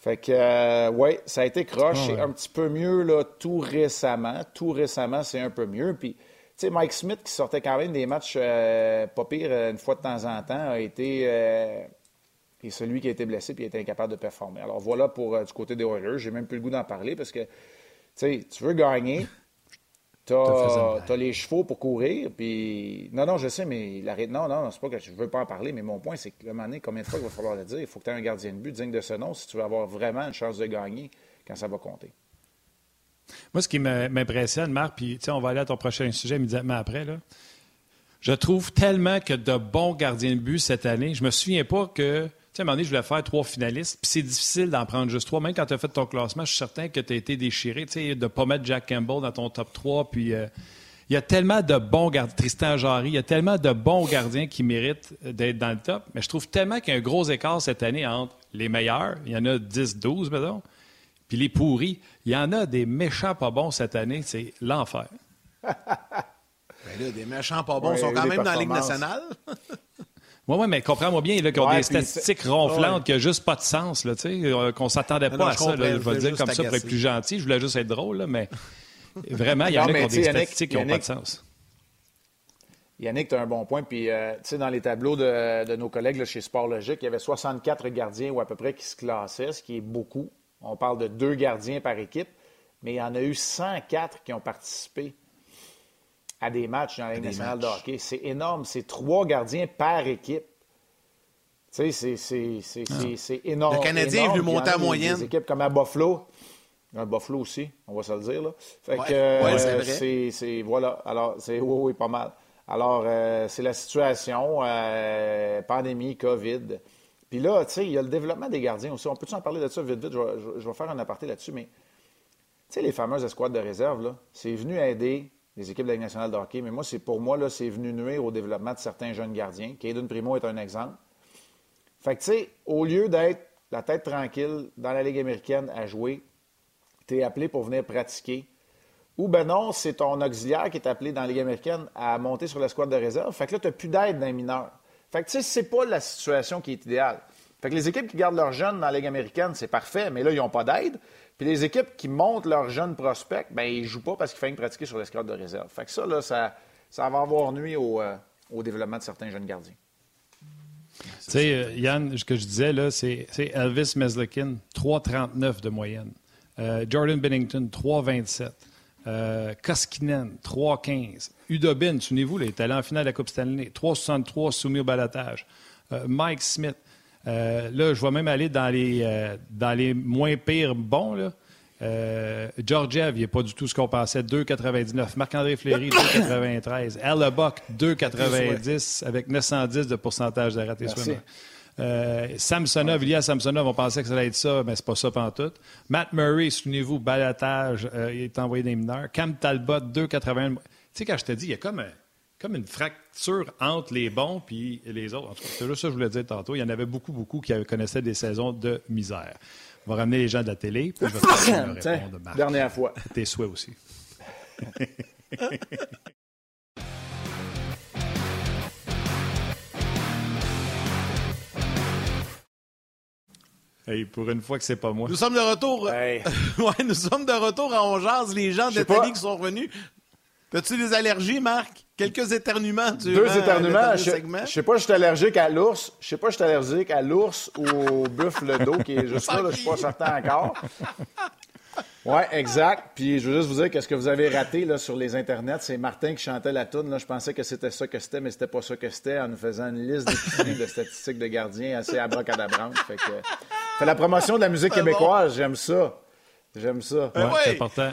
Fait que, euh, ouais, ça a été croche. C'est un petit peu mieux, là, tout récemment. Tout récemment, c'est un peu mieux. Puis, tu sais, Mike Smith, qui sortait quand même des matchs euh, pas pire euh, une fois de temps en temps, a été. et celui qui a été blessé puis a été incapable de performer. Alors, voilà pour du côté des Oilers. J'ai même plus le goût d'en parler parce que, tu sais, tu veux gagner. Tu as, les chevaux pour courir, puis... Non, non, je sais, mais la... Non, non, c'est pas que je veux pas en parler, mais mon point, c'est que, le moment donné, combien de fois il va falloir le dire? Il faut que tu aies un gardien de but digne de ce nom si tu veux avoir vraiment une chance de gagner quand ça va compter. Moi, ce qui m'impressionne, Marc, puis on va aller à ton prochain sujet immédiatement après, là. Je trouve tellement que de bons gardiens de but cette année. Je me souviens pas que sais, à un moment donné, je voulais faire trois finalistes, puis c'est difficile d'en prendre juste trois. Même quand tu as fait ton classement, je suis certain que tu as été déchiré, tu sais, de ne pas mettre Jack Campbell dans ton top 3. Puis euh, il y a tellement de bons gardiens, Tristan Jarry, il y a tellement de bons gardiens qui méritent d'être dans le top. Mais je trouve tellement qu'il y a un gros écart cette année entre les meilleurs, il y en a 10, 12, mettons, puis les pourris. Il y en a des méchants pas bons cette année, c'est l'enfer. Ben là, des méchants pas bons sont quand même dans la Ligue nationale. Oui, oui, mais comprends-moi bien, là, qu'ils ont des statistiques ronflantes qui n'ont juste pas de sens, là, tu sais, euh, qu'on s'attendait pas à ça. je vais le dire comme ça pour être plus gentil. Je voulais juste être drôle, là, mais vraiment, il y en a qui ont des statistiques qui n'ont pas de sens. Yannick, tu as un bon point. Puis, euh, tu sais, dans les tableaux de, nos collègues là, chez Sport Logique, il y avait 64 gardiens ou à peu près qui se classaient, ce qui est beaucoup. On parle de deux gardiens par équipe, mais il y en a eu 104 qui ont participé à des matchs dans la Ligue nationale de hockey. C'est énorme. C'est trois gardiens par équipe. Tu sais, c'est ah. énorme. Le Canadien est venu monter à moyenne. Des équipes comme à Buffalo. Un Buffalo aussi, on va se le dire. Là. Fait que euh, c'est Voilà. Alors, c'est oui, oui, pas mal. Alors, euh, c'est la situation, euh, pandémie, COVID. Puis là, tu sais, il y a le développement des gardiens aussi. On peut-tu en parler de ça vite, vite? Je vais, je vais faire un aparté là-dessus, mais tu sais, les fameuses escouades de réserve, là, c'est venu aider les équipes de la Ligue nationale de hockey. Mais moi, pour moi, là, c'est venu nuire au développement de certains jeunes gardiens. Caden Primo est un exemple. Fait tu sais, au lieu d'être la tête tranquille dans la Ligue américaine à jouer, tu es appelé pour venir pratiquer. Ou ben non, c'est ton auxiliaire qui est appelé dans la Ligue américaine à monter sur la squad de réserve. Fait là, tu n'as plus d'aide d'un mineur. Fait que, tu sais, c'est pas la situation qui est idéale. Fait que les équipes qui gardent leurs jeunes dans la Ligue américaine, c'est parfait, mais là, ils n'ont pas d'aide. Puis les équipes qui montent leurs jeunes prospects, ben ils ne jouent pas parce qu'il fallait pratiquer sur l'escadre de réserve. Fait que ça, là, ça, ça va avoir nuit au, euh, au développement de certains jeunes gardiens. Tu sais, euh, Yann, ce que je disais, là, c'est Elvis Meslikin, 3,39 de moyenne. Euh, Jordan Bennington, 3,27. Euh, Koskinen, 3,15. Udobin, souvenez-vous, il est allé en finale de la Coupe Stanley, 3,63 soumis au balatage. Mike Smith, euh, là, je vais même aller dans les, euh, dans les moins pires bons. Là. Euh, Georgiev, il n'est pas du tout ce qu'on pensait. 2,99. Marc-André Fleury, 2,93. Buck, 2,90 avec 910 de pourcentage de raté Euh, Samsonov, Ilya Samsonov, on pensait que ça allait être ça, mais c'est pas ça tout. Matt Murray, souvenez-vous, balatage, euh, il est envoyé des mineurs. Cam Talbot, 2,81. Tu sais, quand je te dis, il y a comme, comme une fracture entre les bons et les autres. En tout cas, c'est juste ça que je voulais dire tantôt. Il y en avait beaucoup, beaucoup qui connaissaient des saisons de misère. On va ramener les gens de la télé, puis je vais te répondre. Dernière fois. Tes souhaits aussi. Hey, pour une fois que c'est pas moi. Nous sommes de retour. ouais, nous sommes de retour à Ongeance, les gens de télé qui sont revenus. As-tu des allergies, Marc? Quelques éternuements Deux éternuements. Je, je sais pas, je suis allergique à l'ours. Je sais pas, je suis allergique à l'ours ou au buffle d'eau qui est juste là, là je suis pas certain encore. Oui, exact. Puis je veux juste vous dire que ce que vous avez raté là, sur les internets, c'est Martin qui chantait la toune. Là. Je pensais que c'était ça que c'était, mais c'était pas ça que c'était en nous faisant une liste de statistiques de gardiens assez abracadabrante. Fait que fait la promotion de la musique québécoise, j'aime ça. J'aime ça. Ben ouais, c'est important.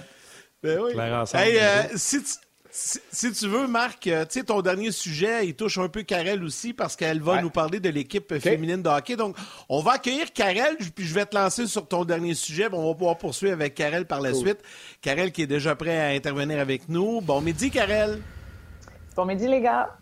Ben oui. Hey, euh, si tu si, tu veux, Marc, euh, tu sais, ton dernier sujet, il touche un peu Karel aussi parce qu'elle va nous parler de l'équipe féminine de hockey. Donc, on va accueillir Karel, puis je vais te lancer sur ton dernier sujet. on va pouvoir poursuivre avec Karel par la suite. Karel qui est déjà prêt à intervenir avec nous. Bon midi, Karel. Bon midi, les gars.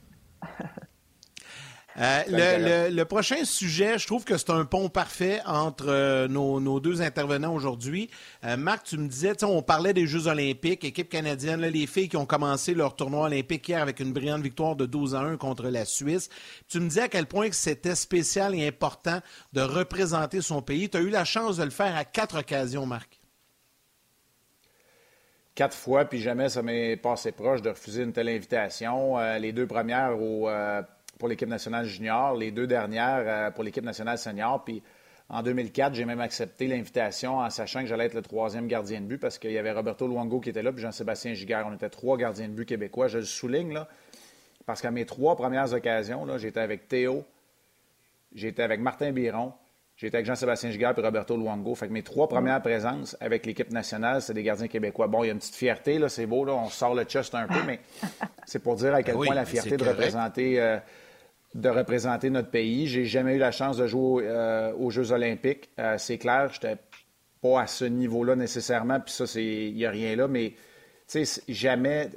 Euh, le, prochain sujet, je trouve que c'est un pont parfait entre euh, nos, deux intervenants aujourd'hui. Euh, Marc, tu me disais, on parlait des Jeux olympiques, équipe canadienne, les filles qui ont commencé leur tournoi olympique hier avec une brillante victoire de 12 à 1 contre la Suisse. Tu me disais à quel point c'était spécial et important de représenter son pays. Tu as eu la chance de le faire à quatre occasions, Marc. Quatre fois, puis jamais ça m'est passé proche de refuser une telle invitation. les deux premières au pour l'équipe nationale junior, les deux dernières euh, pour l'équipe nationale senior. Puis en 2004, j'ai même accepté l'invitation en sachant que j'allais être le troisième gardien de but parce qu'il y avait Roberto Luongo qui était là, puis Jean-Sébastien Giguère. On était trois gardiens de but québécois. Je le souligne, là, parce qu'à mes trois premières occasions, j'étais avec Théo, j'étais avec Martin Biron, j'étais avec Jean-Sébastien Giguère et Roberto Luongo. Fait que mes trois premières présences avec l'équipe nationale, c'est des gardiens québécois. Bon, il y a une petite fierté, là, c'est beau, là, on sort le chest un peu, mais c'est pour dire à quel ben point la fierté de représenter euh, de représenter notre pays. J'ai jamais eu la chance de jouer euh, aux Jeux olympiques. Euh, c'est clair, je n'étais pas à ce niveau-là nécessairement, puis ça, il n'y a rien là, mais tu sais, jamais,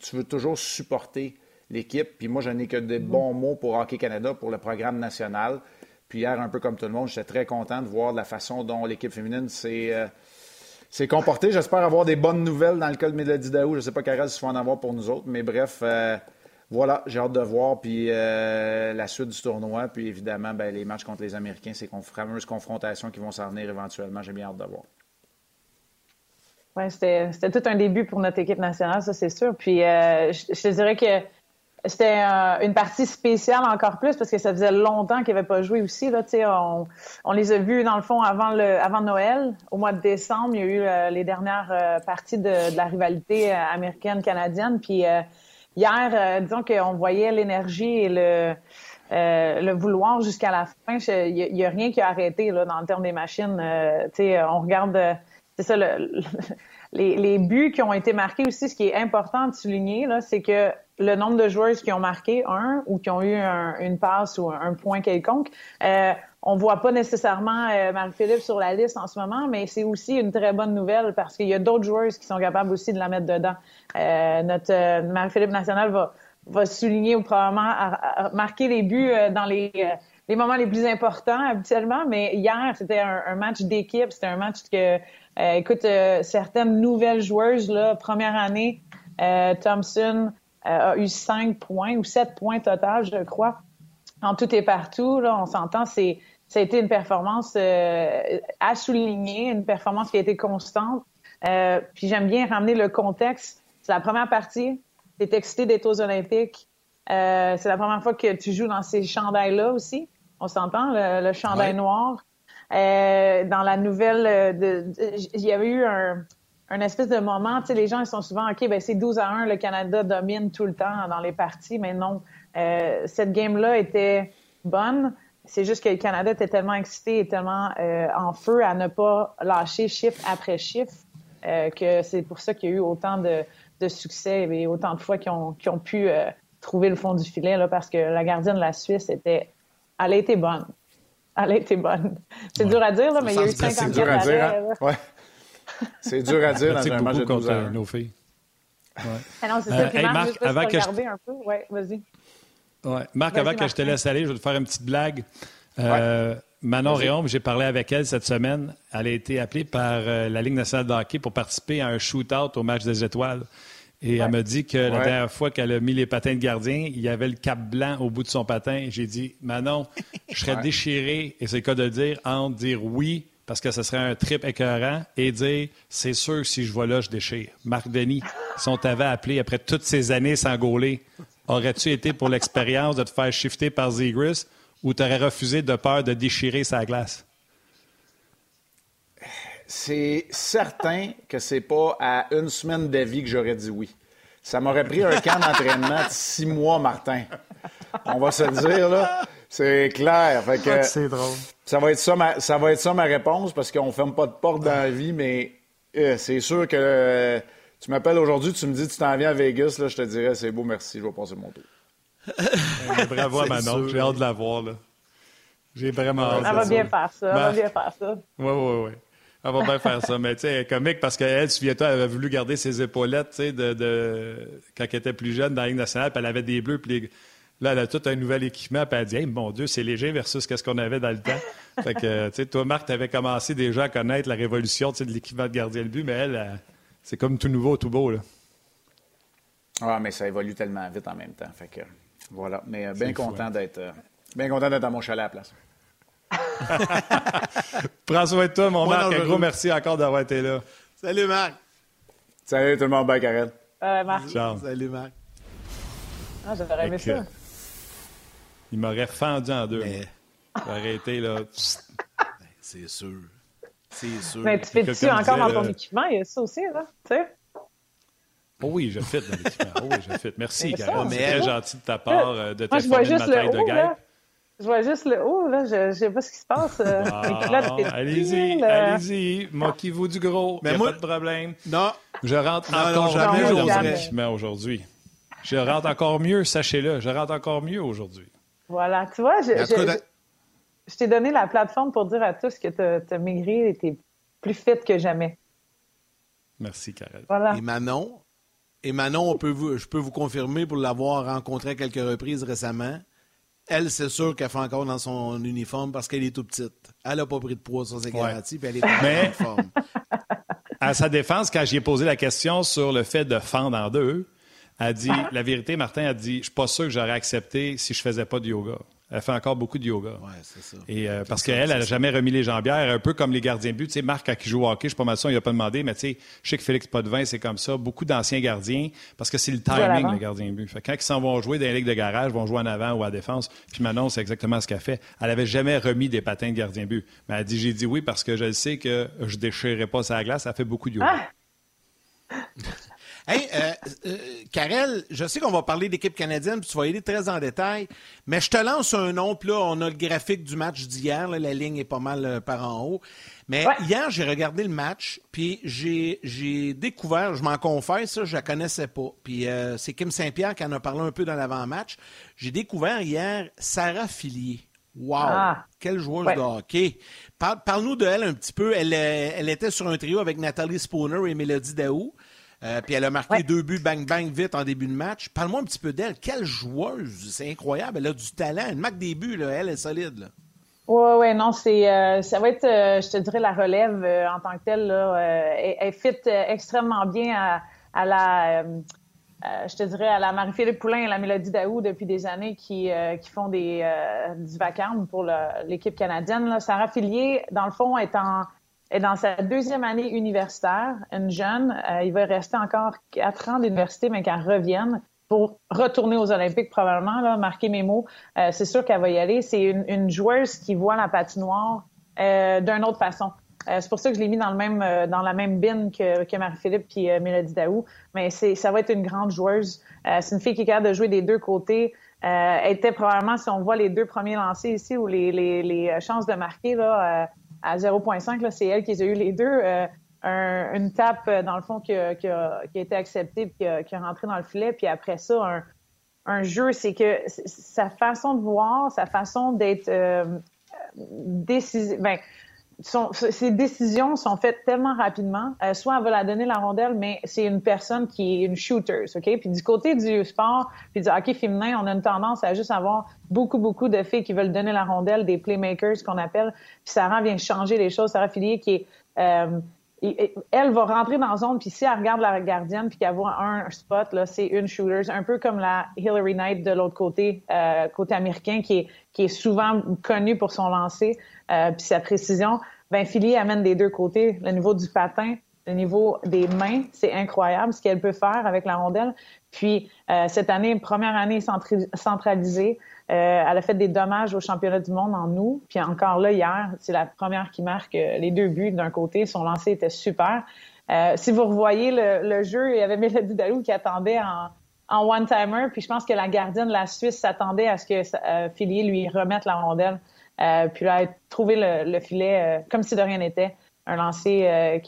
tu veux toujours supporter l'équipe, puis moi, je n'ai que des mm-hmm. bons mots pour Hockey Canada, pour le programme national. Puis hier, un peu comme tout le monde, j'étais très content de voir la façon dont l'équipe féminine s'est euh, comportée. J'espère avoir des bonnes nouvelles dans le cas de Mélodie Daou. Je ne sais pas, Karel, si tu vas en avoir pour nous autres, mais bref, voilà, j'ai hâte de voir. Puis euh, la suite du tournoi, puis évidemment, ben, les matchs contre les Américains, ces fameuses confrontations qui vont s'en venir éventuellement. J'ai bien hâte de voir. Oui, c'était tout un début pour notre équipe nationale, ça c'est sûr. Puis euh, je, te dirais que c'était une partie spéciale encore plus parce que ça faisait longtemps qu'ils n'avaient pas joué aussi. Là, on, les a vus dans le fond avant Noël. Au mois de décembre, il y a eu euh, les dernières parties de, de, la rivalité américaine-canadienne. Puis hier, euh, disons qu'on voyait l'énergie et le, euh, le vouloir jusqu'à la fin. Il n'y a, rien qui a arrêté là, dans le terme des machines. Euh, on regarde, c'est ça, le, les, les, buts qui ont été marqués aussi, ce qui est important de souligner, c'est que le nombre de joueurs qui ont marqué un ou qui ont eu une passe ou un, point quelconque, euh, on voit pas nécessairement euh, Marie-Philippe sur la liste en ce moment, mais c'est aussi une très bonne nouvelle parce qu'il y a d'autres joueurs qui sont capables aussi de la mettre dedans. Euh, notre euh, Marie-Philippe national va, va souligner ou probablement marquer les buts dans les les moments les plus importants habituellement, mais hier, c'était un, match d'équipe, c'était un match que, écoute, certaines nouvelles joueuses, là, première année, Thompson, euh, a eu cinq points ou sept points total, je crois. En tout et partout, là, on s'entend, c'est ça a été une performance euh, à souligner, une performance qui a été constante. Euh, puis j'aime bien ramener le contexte. C'est la première partie. Tu es excité d'être aux Olympiques. Euh, c'est la première fois que tu joues dans ces chandails-là aussi. On s'entend, le, chandail noir. Euh, dans la nouvelle, il y avait eu un, un espèce de moment, tu sais, les gens, ils sont souvent, OK, ben c'est 12 à 1, le Canada domine tout le temps dans les parties, mais non. Euh, cette game-là était bonne. C'est juste que le Canada était tellement excité et tellement euh, en feu à ne pas lâcher chiffre après chiffre euh, que c'est pour ça qu'il y a eu autant de, de, succès et autant de fois qu'ils ont, ont, pu trouver le fond du filet, là, parce que la gardienne de la Suisse était, elle a été bonne. Elle a été bonne. C'est dur à dire, là, mais il y a eu 54 C'est dur à dire. Hein? Ouais. C'est dur à dire dans un match de 12 heures. nos filles. Ouais. Ah non, c'est ça. Euh, Marc, avant que je... un peu. Ouais, vas-y. Ouais. Marc, avant que je te laisse aller, je vais te faire une petite blague. Euh, Manon Réaume, j'ai parlé avec elle cette semaine. Elle a été appelée par euh, la Ligue nationale de hockey pour participer à un shootout au match des étoiles. Et elle m'a dit que la dernière fois qu'elle a mis les patins de gardien, il y avait le cap blanc au bout de son patin. J'ai dit, Manon, je serais déchiré, et c'est le cas de le dire, entre dire oui, parce que ce serait un trip écœurant, et dire, c'est sûr que si je vois là, je déchire. Marc Denis, si on t'avait appelé après toutes ces années sans gauler, aurais-tu été pour l'expérience de te faire shifter par Zegris ou t'aurais refusé de peur de déchirer sa glace? c'est certain que c'est pas à une semaine d'avis que j'aurais dit oui. Ça m'aurait pris un camp d'entraînement de six mois, Martin. On va se le dire, là. C'est clair. c'est drôle. Ça va, être ça, ma, ça va être ça ma réponse parce qu'on ferme pas de porte dans la vie, mais euh, c'est sûr que euh, tu m'appelles aujourd'hui, tu me dis tu t'en viens à Vegas, là, je te dirais c'est beau, merci, je vais passer mon tour. bravo à Manon, j'ai hâte de la voir. Là. J'ai vraiment hâte. Elle va bien faire ça. Elle va bien faire ça. Oui, oui, oui. Elle va bien faire ça. Mais tu sais, comique parce qu'elle, souviens-toi, elle avait voulu garder ses épaulettes, tu sais, de, de, quand elle était plus jeune dans la Ligue nationale, puis elle avait des bleus, puis là, elle a tout un nouvel équipement, puis elle dit, hey, mon Dieu, c'est léger versus ce qu'on avait dans le temps. fait que, tu sais, toi, Marc, tu avais commencé déjà à connaître la révolution, de l'équipement de gardien de but, mais elle, c'est comme tout nouveau, tout beau, là. Ah, mais ça évolue tellement vite en même temps. Fait que, voilà. Mais euh, bien content d'être, euh, bien content d'être dans mon chalet à la place. Prends soin de toi, mon Marc. Un gros merci encore d'avoir été là. Salut, Marc. Salut tout le monde. Bye, Karel. Euh, Marc. Ciao. Salut, Marc. Ah, j'aurais aimé ça. Il m'aurait fendu en deux. Mais... aurait été là. Ben, c'est sûr. C'est sûr. Mais tu fais-tu encore dans ton équipement? Il y a ça aussi, là. Tu sais? Oh oui, je fit dans l'équipement. Oh oui, je fit. Merci, Karel. C'est très gentil de ta part euh, de t'informer de ma taille de guêpe. Je vois juste le haut, là. Je ne sais pas ce qui se passe. Euh, allez-y, allez-y. Moquez-vous du gros. Mais moi... pas de problème. Non. Je rentre encore jamais mieux aujourd'hui. Je rentre encore mieux, sachez-le. Je rentre encore mieux aujourd'hui. Voilà. Tu vois, je, je, t'ai donné la plateforme pour dire à tous que tu as maigri et tu es plus fit que jamais. Merci, Karel. Voilà. Et Manon, et Manon on peut vous, je peux vous confirmer pour l'avoir rencontré à quelques reprises récemment elle, c'est sûr qu'elle fait encore dans son uniforme parce qu'elle est tout petite. Elle n'a pas pris de poids sur ses garanties, puis elle est en forme. À sa défense, quand j'ai posé la question sur le fait de fendre en deux, elle dit La vérité, Martin a dit Je suis pas sûr que j'aurais accepté si je faisais pas de yoga. Elle fait encore beaucoup de yoga. Oui, c'est ça. Et, euh, parce qu'elle, elle n'a jamais remis les jambières, un peu comme les gardiens de but. Tu sais, Marc, quand il joue au hockey, je suis pas mal sûr, il n'a pas demandé, mais tu sais, je sais que Félix Potvin, c'est comme ça. Beaucoup d'anciens gardiens, parce que c'est le timing, le gardien de but. Fait quand ils s'en vont jouer dans les ligues de garage, ils vont jouer en avant ou à défense. Puis Manon, c'est exactement ce qu'elle fait. Elle avait jamais remis des patins de gardien de but. Mais elle dit, j'ai dit oui parce que je sais que je déchirerai pas sa glace. Elle fait beaucoup de yoga. Ah! Hey, euh, euh, Karel, je sais qu'on va parler d'équipe canadienne, puis tu vas y aller très en détail, mais je te lance un nom, puis là, on a le graphique du match d'hier, la ligne est pas mal euh, par en haut. Mais hier, j'ai regardé le match, puis j'ai découvert, je m'en confesse, ça, je la connaissais pas. Puis c'est Kim Saint-Pierre qui en a parlé un peu dans l'avant-match. J'ai découvert hier Sarah Fillier. Wow! Ah. Quelle joueuse de hockey! Parle-nous de elle un petit peu. Elle, elle était sur un trio avec Nathalie Spooner et Mélodie Daou. Euh, puis elle a marqué deux buts bang-bang vite en début de match. Parle-moi un petit peu d'elle. Quelle joueuse! C'est incroyable. Elle a du talent. Elle marque des buts. Là. Elle est solide. Oui, oui, non, c'est euh, ça va être, euh, je te dirais, la relève en tant que telle. Là, elle, fit extrêmement bien à, la, je te dirais, à la Marie-Philippe Poulain et la Mélodie Daou depuis des années qui, qui font des, du vacarme pour l'équipe canadienne. Là. Sarah Fillier, dans le fond, est en est dans sa deuxième année universitaire, une jeune. Euh, il va rester encore quatre ans d'université, mais qu'elle revienne pour retourner aux Olympiques probablement, là, marquer mes mots. Euh, c'est sûr qu'elle va y aller. C'est une, joueuse qui voit la patinoire euh, d'une autre façon. c'est pour ça que je l'ai mis dans le même dans la même bin que, que Marie-Philippe et Mélodie Daou. Mais c'est ça va être une grande joueuse. c'est une fille qui est capable de jouer des deux côtés. elle était probablement, si on voit les deux premiers lancers ici ou les, les, les chances de marquer, là, à 0,5, c'est elle qui a eu les deux. Euh, une tape, euh, dans le fond, qui a, qui a, été acceptée puis qui a, qui rentré dans le filet. Puis après ça, un, un jeu, c'est que sa façon de voir, sa façon d'être, euh, décision. Ben, ces décisions sont faites tellement rapidement. Euh, soit elle va la donner la rondelle, mais c'est une personne qui est une shooter, OK? Puis du côté du sport, puis du hockey féminin, on a une tendance à juste avoir beaucoup, beaucoup de filles qui veulent donner la rondelle, des playmakers qu'on appelle. Puis Sarah vient changer les choses. Sarah Filier qui est... Euh, elle va rentrer dans la zone, puis si elle regarde la gardienne, puis qu'elle voit un spot, là, c'est une shooter, un peu comme la Hillary Knight de l'autre côté, euh, côté américain, qui est, qui est souvent connue pour son lancer, euh, puis sa précision. Ben, Philly amène des deux côtés, le niveau du patin, le niveau des mains, c'est incroyable ce qu'elle peut faire avec la rondelle. Puis euh, cette année, première année centralisée, euh, elle a fait des dommages au championnat du monde en août. Puis encore là, hier, c'est la première qui marque euh, les deux buts d'un côté. Son lancer était super. si vous revoyez le, jeu, il y avait Mélodie Dalou qui attendait en, one-timer. Puis je pense que la gardienne de la Suisse s'attendait à ce que euh, lui remette la rondelle. puis là, elle a trouvé le, filet comme si de rien n'était. Un lancer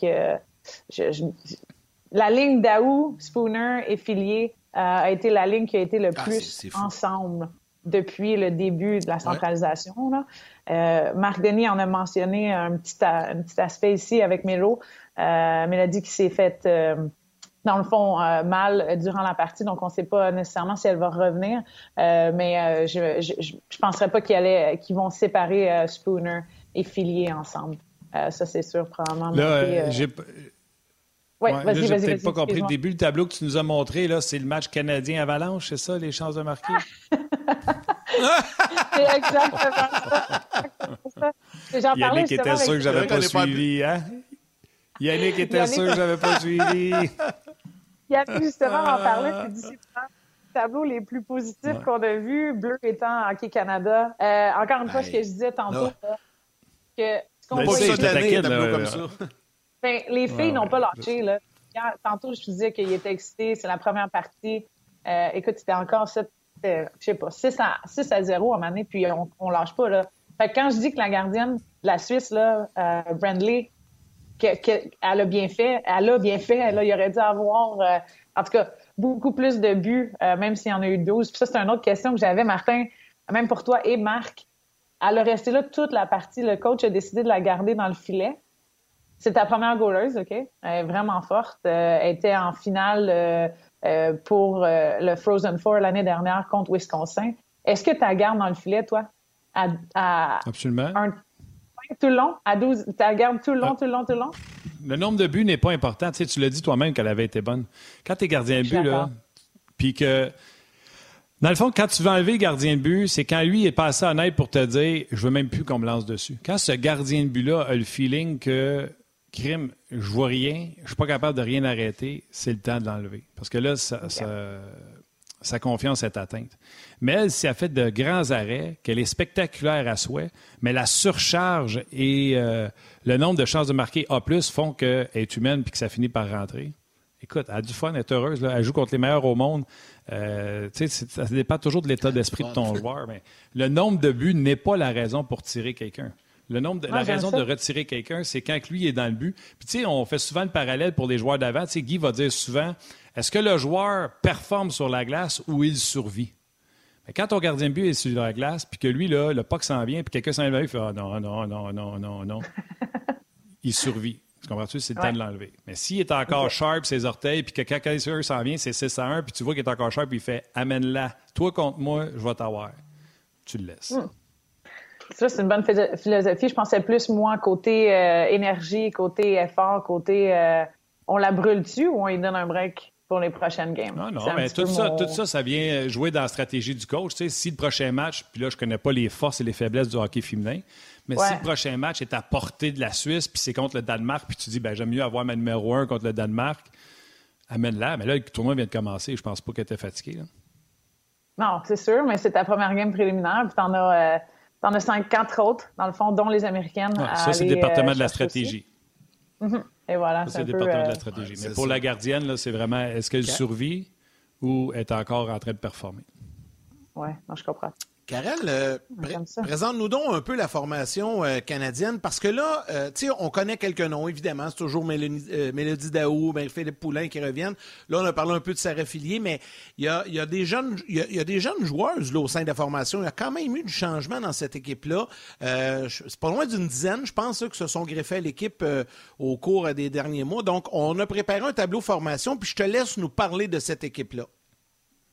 la ligne Daou, Spooner et Filier euh, a été la ligne qui a été le ah, plus ensemble depuis le début de la centralisation. Euh, Marc Denis en a mentionné un petit, un petit aspect ici avec Mélo. Euh, Mélodie qui s'est faite, dans le fond, mal durant la partie, donc on ne sait pas nécessairement si elle va revenir. mais je ne penserais pas qu'ils vont séparer Spooner et Filier ensemble. ça, c'est sûr, probablement. Là, j'ai oui, vas-y, vas-y. peut-être pas compris le début. Le tableau que tu nous as montré, là, c'est le match canadien-Avalanche, c'est ça, les chances de marquer? c'est exactement ça. Yannick était sûr que j'avais pas suivi, hein? Yannick était sûr que j'avais pas suivi. Yannick, justement, en parlait, tu dis les tableaux les plus positifs qu'on a vus, bleu étant Hockey Canada. Euh, encore une fois, ce que je disais tantôt, que ce qu'on voit... C'est comme ça. Les filles n'ont pas lâché. Là. Tantôt, je te disais qu'il était excité, c'est la première partie. Euh, écoute, c'était encore 7, je sais pas, 6 à, 6 à 0 à un moment donné, puis on, on lâche pas. Là. Fait quand je dis que la gardienne de la Suisse, là, euh, Brandley, elle a bien fait, elle a bien fait, elle, il aurait dû avoir, euh, en tout cas, beaucoup plus de buts, même s'il y en a eu 12. Puis ça, c'est une autre question que j'avais, Martin, même pour toi et Marc. Elle a resté là toute la partie. Le coach a décidé de la garder dans le filet. C'est ta première goaleuse, OK? Elle est vraiment forte. Euh, elle était en finale euh, euh, pour le Frozen Four l'année dernière contre Wisconsin. Est-ce que tu la gardes dans le filet, toi? Absolument. tout le long? À 12, tu la gardes tout le long, ah. tout le long, tout le long? Le nombre de buts n'est pas important. Tu, sais, tu l'as dit toi-même qu'elle avait été bonne. Quand tu es gardien de but, là, puis que dans le fond, quand tu veux enlever gardien de but, c'est quand lui est passé honnête pour te dire je veux même plus qu'on me lance dessus. Quand ce gardien de but-là a le feeling que crime, je vois rien, je suis pas capable de rien arrêter, c'est le temps de l'enlever. Parce que là, sa confiance est atteinte. Mais elle, si elle fait de grands arrêts, qu'elle est spectaculaire à souhait, mais la surcharge et euh, le nombre de chances de marquer A+, font qu'elle est humaine puis que ça finit par rentrer. Écoute, elle a du fun, elle est heureuse. Elle joue contre les meilleurs au monde. Euh, ça dépend toujours de l'état d'esprit de ton joueur. Mais le nombre de buts n'est pas la raison pour tirer quelqu'un. Le nombre de, la raison de retirer quelqu'un, c'est quand lui est dans le but. Puis tu sais, on fait souvent le parallèle pour les joueurs d'avant. Tu sais, Guy va dire souvent, est-ce que le joueur performe sur la glace ou il survit? Mais quand ton gardien de but est sur la glace, puis que lui, là, le puck s'en vient, puis quelqu'un s'en va, il fait ah, non, non, non, non, non, non. il survit. Tu comprends-tu? C'est le temps de l'enlever. Mais s'il est encore sharp, ses orteils, puis que quand quelqu'un s'en vient, c'est 6 à 1, puis tu vois qu'il est encore sharp, puis il fait amène-la. Toi contre moi, je vais t'avoir. Tu le laisses. Hmm. Ça, c'est une bonne philosophie. Je pensais plus, moi, côté euh, énergie, côté effort, côté euh, on la brûle-tu ou on lui donne un break pour les prochaines games? Non, non, mais tout ça, tout ça, ça vient jouer dans la stratégie du coach. Tu sais, si le prochain match, puis là, je connais pas les forces et les faiblesses du hockey féminin, mais si le prochain match est à portée de la Suisse, puis c'est contre le Danemark, puis tu dis, ben j'aime mieux avoir ma numéro un contre le Danemark, amène-la. Mais là, le tournoi vient de commencer. Je pense pas qu'elle était fatiguée. Non, c'est sûr, mais c'est ta première game préliminaire, puis t'en as... Euh, T'en as cinq, quatre autres, dans le fond, dont les Américaines. ça, c'est le département de la stratégie. Mm-hmm. Et voilà. c'est le département de la euh, stratégie. Mais pour la gardienne, là, c'est vraiment est-ce qu'elle survit ou est encore en train de performer? Oui, je comprends. Karel, euh, présente-nous donc un peu la formation euh, canadienne, parce que là, euh, tu sais, on connaît quelques noms, évidemment. C'est toujours Mélodie, Daou, ben, Philippe Poulain qui reviennent. Là, on a parlé un peu de sa affiliée, mais il y a, y a, des jeunes il y a, des jeunes joueuses là, au sein de la formation. Il y a quand même eu du changement dans cette équipe-là. c'est pas loin d'une dizaine, je pense, que se sont greffés à l'équipe au cours des derniers mois. Donc, on a préparé un tableau formation, puis je te laisse nous parler de cette équipe-là.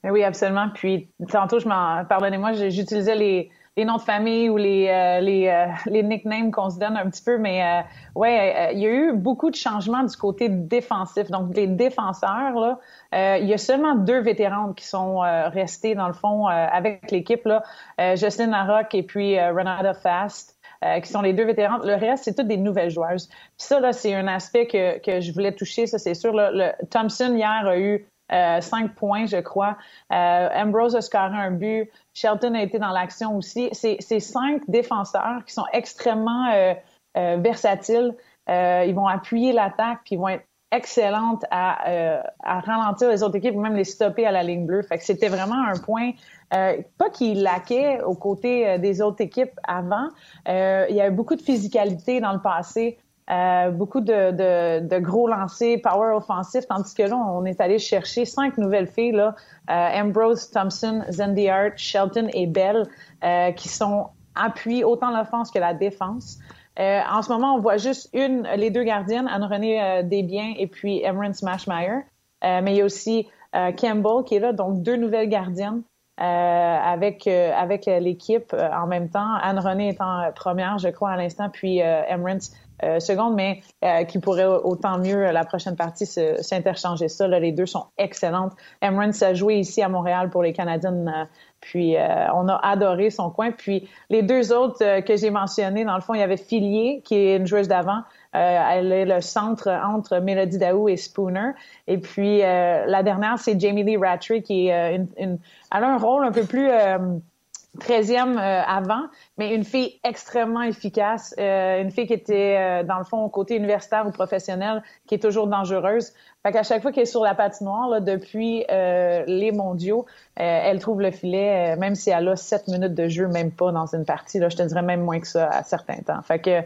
Oui, absolument. Puis tantôt, je m'en pardonnez-moi, j'utilisais les, les noms de famille ou les euh, les, euh, les nicknames qu'on se donne un petit peu, mais euh, ouais, il y a eu beaucoup de changements du côté défensif. Donc les défenseurs là, il y a seulement deux vétérans qui sont restés dans le fond avec l'équipe là, Justin Larocque et puis Renata Fast. qui sont les deux vétérans. Le reste, c'est toutes des nouvelles joueuses. Puis ça, là, c'est un aspect que, que je voulais toucher, ça, c'est sûr. Là. Le, Thompson, hier, a eu euh, cinq points, je crois. Euh, Ambrose a scoré un but. Shelton a été dans l'action aussi. C'est cinq défenseurs qui sont extrêmement euh, versatiles. ils vont appuyer l'attaque, puis ils vont être excellentes à, ralentir les autres équipes, même les stopper à la ligne bleue. C'était vraiment un point, pas qu'il laquait aux côtés des autres équipes avant. il y a eu beaucoup de physicalité dans le passé. Euh, beaucoup de, gros lancers, power offensif, tandis que là, on est allé chercher cinq nouvelles filles, là, euh, Ambrose, Thompson, Zendy Hart, Shelton et Bell, euh, qui sont appuyées autant l'offense que la défense. en ce moment, on voit juste une, les deux gardiennes, Anne-Renée Desbiens et puis Emerald Smashmeyer. mais il y a aussi Campbell qui est là, donc deux nouvelles gardiennes. avec avec l'équipe en même temps. Anne-Renée étant première, je crois, à l'instant, puis euh, euh, seconde, mais euh, qui pourrait autant mieux la prochaine partie s'interchanger ça. Les deux sont excellentes. Emrance a joué ici à Montréal pour les Canadiennes, euh, puis on a adoré son coin. Puis les deux autres que j'ai mentionnés, dans le fond, il y avait Filier, qui est une joueuse d'avant. elle est le centre entre Melody Daou et Spooner. Et puis la dernière, c'est Jamie Lee Rattray, qui est une, elle a un rôle un peu plus 13e euh, avant, mais une fille extrêmement efficace, euh, une fille qui était, euh, dans le fond, côté universitaire ou professionnel, qui est toujours dangereuse. Fait qu'à chaque fois qu'elle est sur la patinoire, là, depuis les mondiaux, elle trouve le filet, même si elle a 7 minutes de jeu, même pas dans une partie. Là, je te dirais même moins que ça à certains temps. Fait que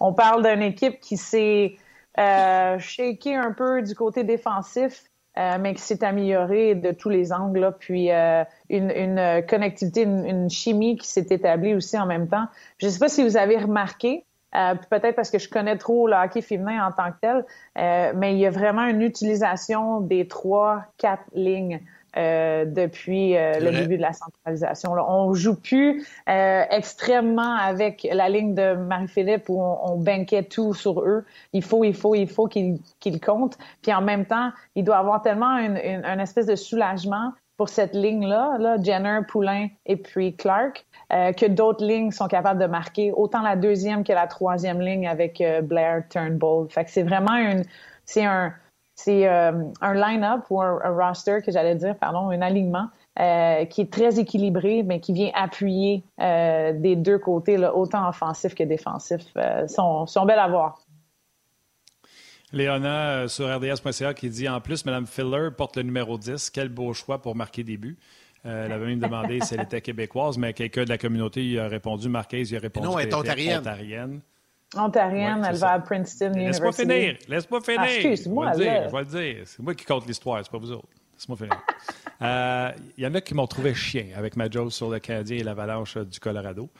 on parle d'une équipe qui s'est euh, un peu du côté défensif, euh, mais qui s'est améliorée de tous les angles. Puis euh, une, une, connectivité, une, chimie qui s'est établie aussi en même temps. Je ne sais pas si vous avez remarqué, euh, peut-être parce que je connais trop le hockey féminin en tant que tel, mais il y a vraiment une utilisation des trois, quatre lignes. Euh, depuis euh, le début de la centralisation. Là. On joue plus euh, extrêmement avec la ligne de Marie-Philippe où on, on tout sur eux. Il faut, il faut, il faut qu'ils qu comptent. Puis en même temps, il doit avoir tellement une, une, espèce de soulagement pour cette ligne-là, là, Jenner, Poulain et puis Clark, que d'autres lignes sont capables de marquer, autant la deuxième que la troisième ligne avec Blair, Turnbull. Fait que c'est vraiment une, c'est un, c'est euh, un line-up ou un, roster que j'allais dire, pardon, un alignement euh, qui est très équilibré, mais qui vient appuyer euh, des deux côtés, là, autant offensif que défensif. sont, sont belles à voir. Léona sur RDS.ca qui dit en plus, Mme Filler porte le numéro 10. Quel beau choix pour marquer des buts. elle avait même demandé si elle était québécoise, mais quelqu'un de la communauté il a répondu, Marquez, il a répondu non, elle est ontarienne. Ontarienne, elle va à Princeton University. Laisse-moi finir. Laisse-moi finir. Ah, excuse-moi. Je vais le dire. Je vais le dire. C'est moi qui compte l'histoire, c'est pas vous autres. Laisse-moi finir. Il euh, y en a qui m'ont trouvé chien avec ma joke sur le Canadien et l'avalanche du Colorado.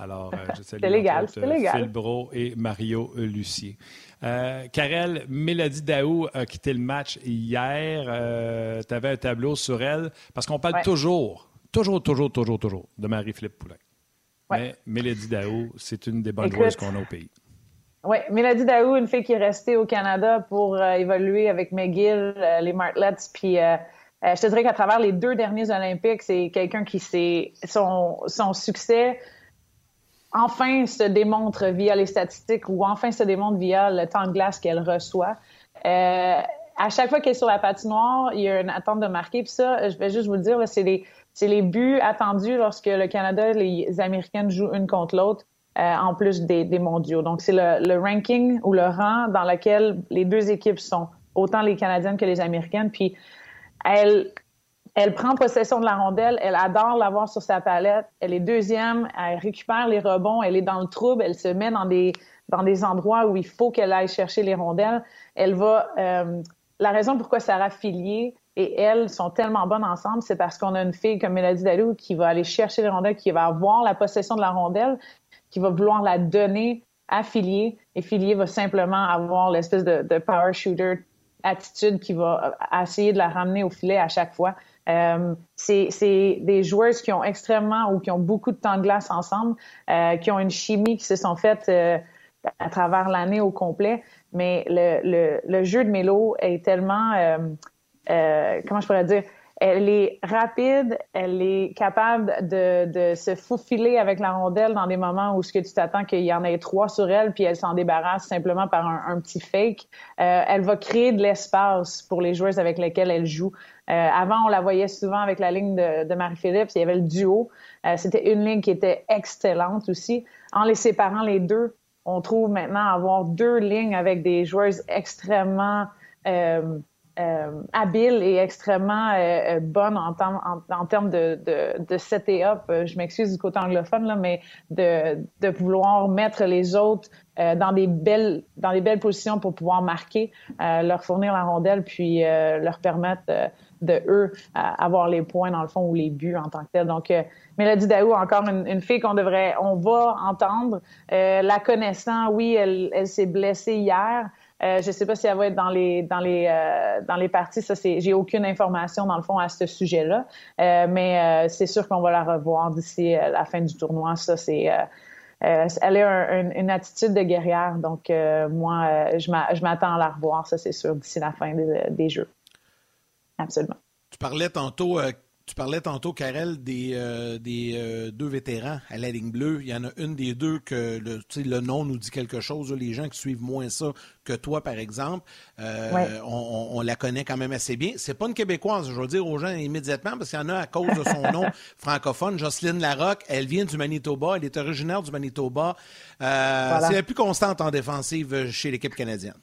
Alors, euh, je salue légal, c'est légal. Phil Bro et Mario Lucier. Euh, Karel, Mélodie Daou a quitté le match hier. Euh, tu avais un tableau sur elle parce qu'on parle toujours, toujours, toujours, toujours, toujours de Marie-Philippe Poulain. Mais Mélodie Daou, c'est une des bonnes joueuses qu'on a au pays. Oui, Mélodie Daou, une fille qui est restée au Canada pour euh, évoluer avec McGill, euh, les Martlets, puis euh, je te dirais qu'à travers les deux derniers Olympiques, c'est quelqu'un qui s'est son, son succès enfin se démontre via les statistiques ou enfin se démontre via le temps de glace qu'elle reçoit. à chaque fois qu'elle est sur la patinoire, il y a une attente de marquer. Puis ça, je vais juste vous le dire, c'est les, les buts attendus lorsque le Canada et les Américaines jouent une contre l'autre. Euh, en plus des, mondiaux. Donc, c'est le, ranking ou le rang dans lequel les deux équipes sont, autant les Canadiennes que les Américaines. Puis, elle, prend possession de la rondelle, elle adore l'avoir sur sa palette, elle est deuxième, elle récupère les rebonds, elle est dans le trouble, elle se met dans des dans des endroits où il faut qu'elle aille chercher les rondelles. Elle va euh, la raison pourquoi Sarah Filier et elle sont tellement bonnes ensemble, c'est parce qu'on a une fille comme Mélodie Dalou qui va aller chercher les rondelles, qui va avoir la possession de la rondelle, qui va vouloir la donner à Filier, et Filier va simplement avoir l'espèce de, de power shooter attitude qui va essayer de la ramener au filet à chaque fois. Euh, c'est des joueuses qui ont extrêmement ou qui ont beaucoup de temps de glace ensemble, euh, qui ont une chimie qui se sont faites euh, à travers l'année au complet. Mais le, le, le, jeu de Mélo est tellement, euh, euh, comment je pourrais dire, elle est rapide, elle est capable de, de, se faufiler avec la rondelle dans des moments où ce que tu t'attends qu'il y en ait trois sur elle, puis elle s'en débarrasse simplement par un, petit fake. Euh, elle va créer de l'espace pour les joueuses avec lesquelles elle joue. Euh, avant, on la voyait souvent avec la ligne de, de Marie-Philippe, il y avait le duo. Euh, C'était une ligne qui était excellente aussi. En les séparant les deux, on trouve maintenant avoir deux lignes avec des joueuses extrêmement euh, euh, habile et extrêmement euh, euh bonne en, en, en, termes de, de, de set et up. Euh, je m'excuse du côté anglophone, là, mais de, de vouloir mettre les autres euh, dans des belles dans des belles positions pour pouvoir marquer, euh, leur fournir la rondelle, puis leur permettre de eux avoir les points dans le fond ou les buts en tant que tel. Donc, Mélodie Daou, encore une, une fille qu'on devrait, on va entendre. la connaissant, oui, elle, elle s'est blessée hier. Euh, je ne sais pas si elle va être dans les dans les euh, dans les parties. Ça, c'est j'ai aucune information dans le fond à ce sujet-là. Euh, mais c'est sûr qu'on va la revoir d'ici la fin du tournoi. Ça, c'est elle a un, une attitude de guerrière. Donc moi, je m'attends à la revoir. Ça, c'est sûr d'ici la fin des jeux. Absolument. Tu parlais tantôt tu parlais tantôt, Karel, des, euh, des euh, deux vétérans à la ligne bleue. Il y en a une des deux que le, le nom nous dit quelque chose. les gens qui suivent moins ça que toi, par exemple, euh, ouais. on, on, la connaît quand même assez bien. C'est pas une Québécoise, je veux dire aux gens immédiatement, parce qu'il y en a à cause de son nom francophone. Jocelyne Larocque, elle vient du Manitoba. Elle est originaire du Manitoba. Voilà. C'est la plus constante en défensive chez l'équipe canadienne.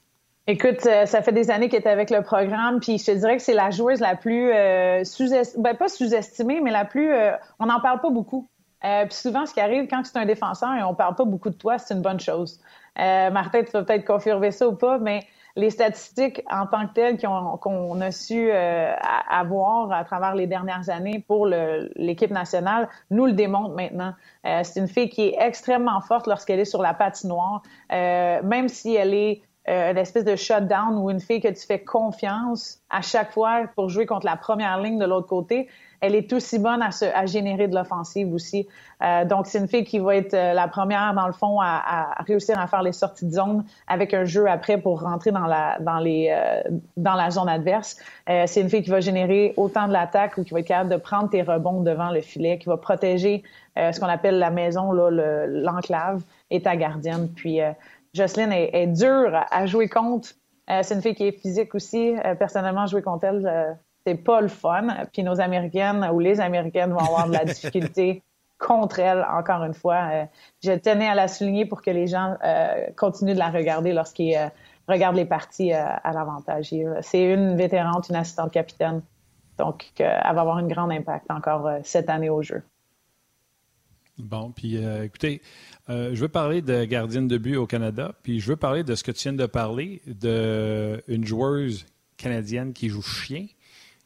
Écoute, euh, ça fait des années qu'elle est avec le programme, puis je te dirais que c'est la joueuse la plus euh, sous-estimée, ben, pas sous-estimée, mais la plus, euh, on n'en parle pas beaucoup. Euh, puis souvent, ce qui arrive quand c'est un défenseur et on parle pas beaucoup de toi, c'est une bonne chose. Euh, Martin, tu vas peut-être confirmer ça ou pas, mais les statistiques en tant que telles qu'on a su euh, avoir à travers les dernières années pour l'équipe nationale nous le démontrent maintenant. Euh, c'est une fille qui est extrêmement forte lorsqu'elle est sur la patinoire, euh, même si elle est euh, une espèce de shutdown ou une fille que tu fais confiance à chaque fois pour jouer contre la première ligne de l'autre côté, elle est aussi bonne à, se, à générer de l'offensive aussi. Euh, donc, c'est une fille qui va être euh, la première, dans le fond, à, à, réussir à faire les sorties de zone avec un jeu après pour rentrer dans la, dans les, euh, dans la zone adverse. Euh, c'est une fille qui va générer autant de l'attaque ou qui va être capable de prendre tes rebonds devant le filet, qui va protéger euh, ce qu'on appelle la maison, l'enclave, et ta gardienne. Puis, Jocelyne est, est dure à jouer contre. Euh, c'est une fille qui est physique aussi. Euh, personnellement, jouer contre elle, euh, c'est pas le fun. Puis nos Américaines ou les Américaines vont avoir de la difficulté contre elle, encore une fois. je tenais à la souligner pour que les gens continuent de la regarder lorsqu'ils regardent les parties à l'avantage. C'est une vétérante, une assistante capitaine. Donc, elle va avoir un grand impact encore cette année au jeu. Bon, puis écoutez, euh, je veux parler de gardienne de but au Canada, puis je veux parler de ce que tu viens de parler, d'une joueuse canadienne qui joue chien.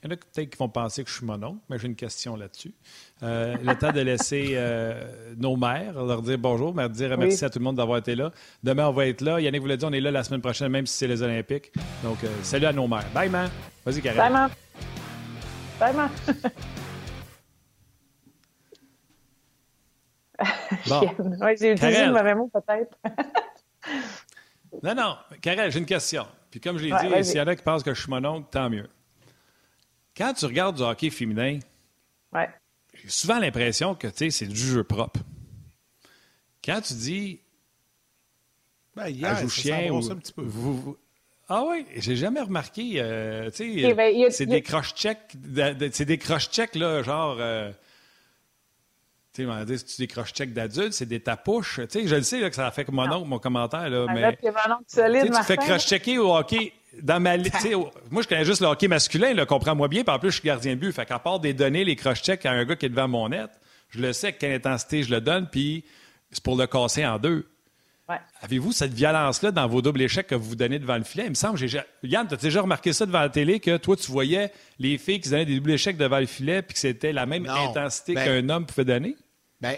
Il y en a peut-être qui vont penser que je suis monon, mais j'ai une question là-dessus. Euh, le temps de laisser euh, nos mères leur dire bonjour, mais dire merci oui. à tout le monde d'avoir été là. Demain, on va être là. Yannick vous l'a dit, on est là la semaine prochaine, même si c'est les Olympiques. Donc, euh, salut à nos mères. Bye, man. Vas-y, Karine. Bye, man. Bye, man. Bon. oui, j'ai utilisé le mauvais mot, peut-être. non, non. Karel, j'ai une question. Puis comme je l'ai ouais, dit, s'il y en a qui pensent que je suis mon oncle, tant mieux. Quand tu regardes du hockey féminin, ouais. j'ai souvent l'impression que c'est du jeu propre. Quand tu dis ben, hier, joue chien ou, un petit peu. Vous, vous, ah oui, j'ai jamais remarqué. Euh, tu sais, ben, c'est des cross-checks, c'est des cross-checks là, genre. Euh, tu sais, si tu des cross-checks d'adultes, c'est des tapouches. Tu sais, je le sais là, que ça a fait que mon oncle, mon commentaire, là, mais. Là, solide, tu fais cross-checker au hockey. dans ma moi, je connais juste le hockey masculin, le comprends-moi bien, puis en plus, je suis gardien de but. Fait qu'à part des données, les cross-checks à un gars qui est devant mon net, je le sais quelle intensité je le donne, puis c'est pour le casser en deux. Avez-vous cette violence-là dans vos doubles échecs que vous donnez devant le filet? Il me semble, Yann, tu as déjà remarqué ça devant la télé, que toi, tu voyais les filles qui donnaient des doubles échecs devant le filet, puis que c'était la même intensité ben qu'un homme pouvait donner? Ben,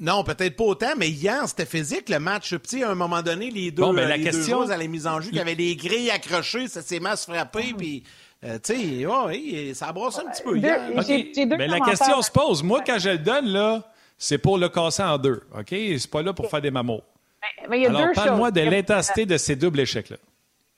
non, peut-être pas autant, mais hier, c'était physique, le match. Petit, à un moment donné, les deux, bon, ben, la euh, question... à la mise en jeu, il y avait les grilles accrochées, ça s'est mal frappé, puis... Euh, tu sais, ouais, ça a brossé un petit peu hier. Mais la question se pose. Moi, quand je le donne, là, c'est pour le casser en deux. OK? C'est pas là pour faire des mamots. Mais, il y a Alors, parle-moi de l'intensité de ces doubles échecs-là.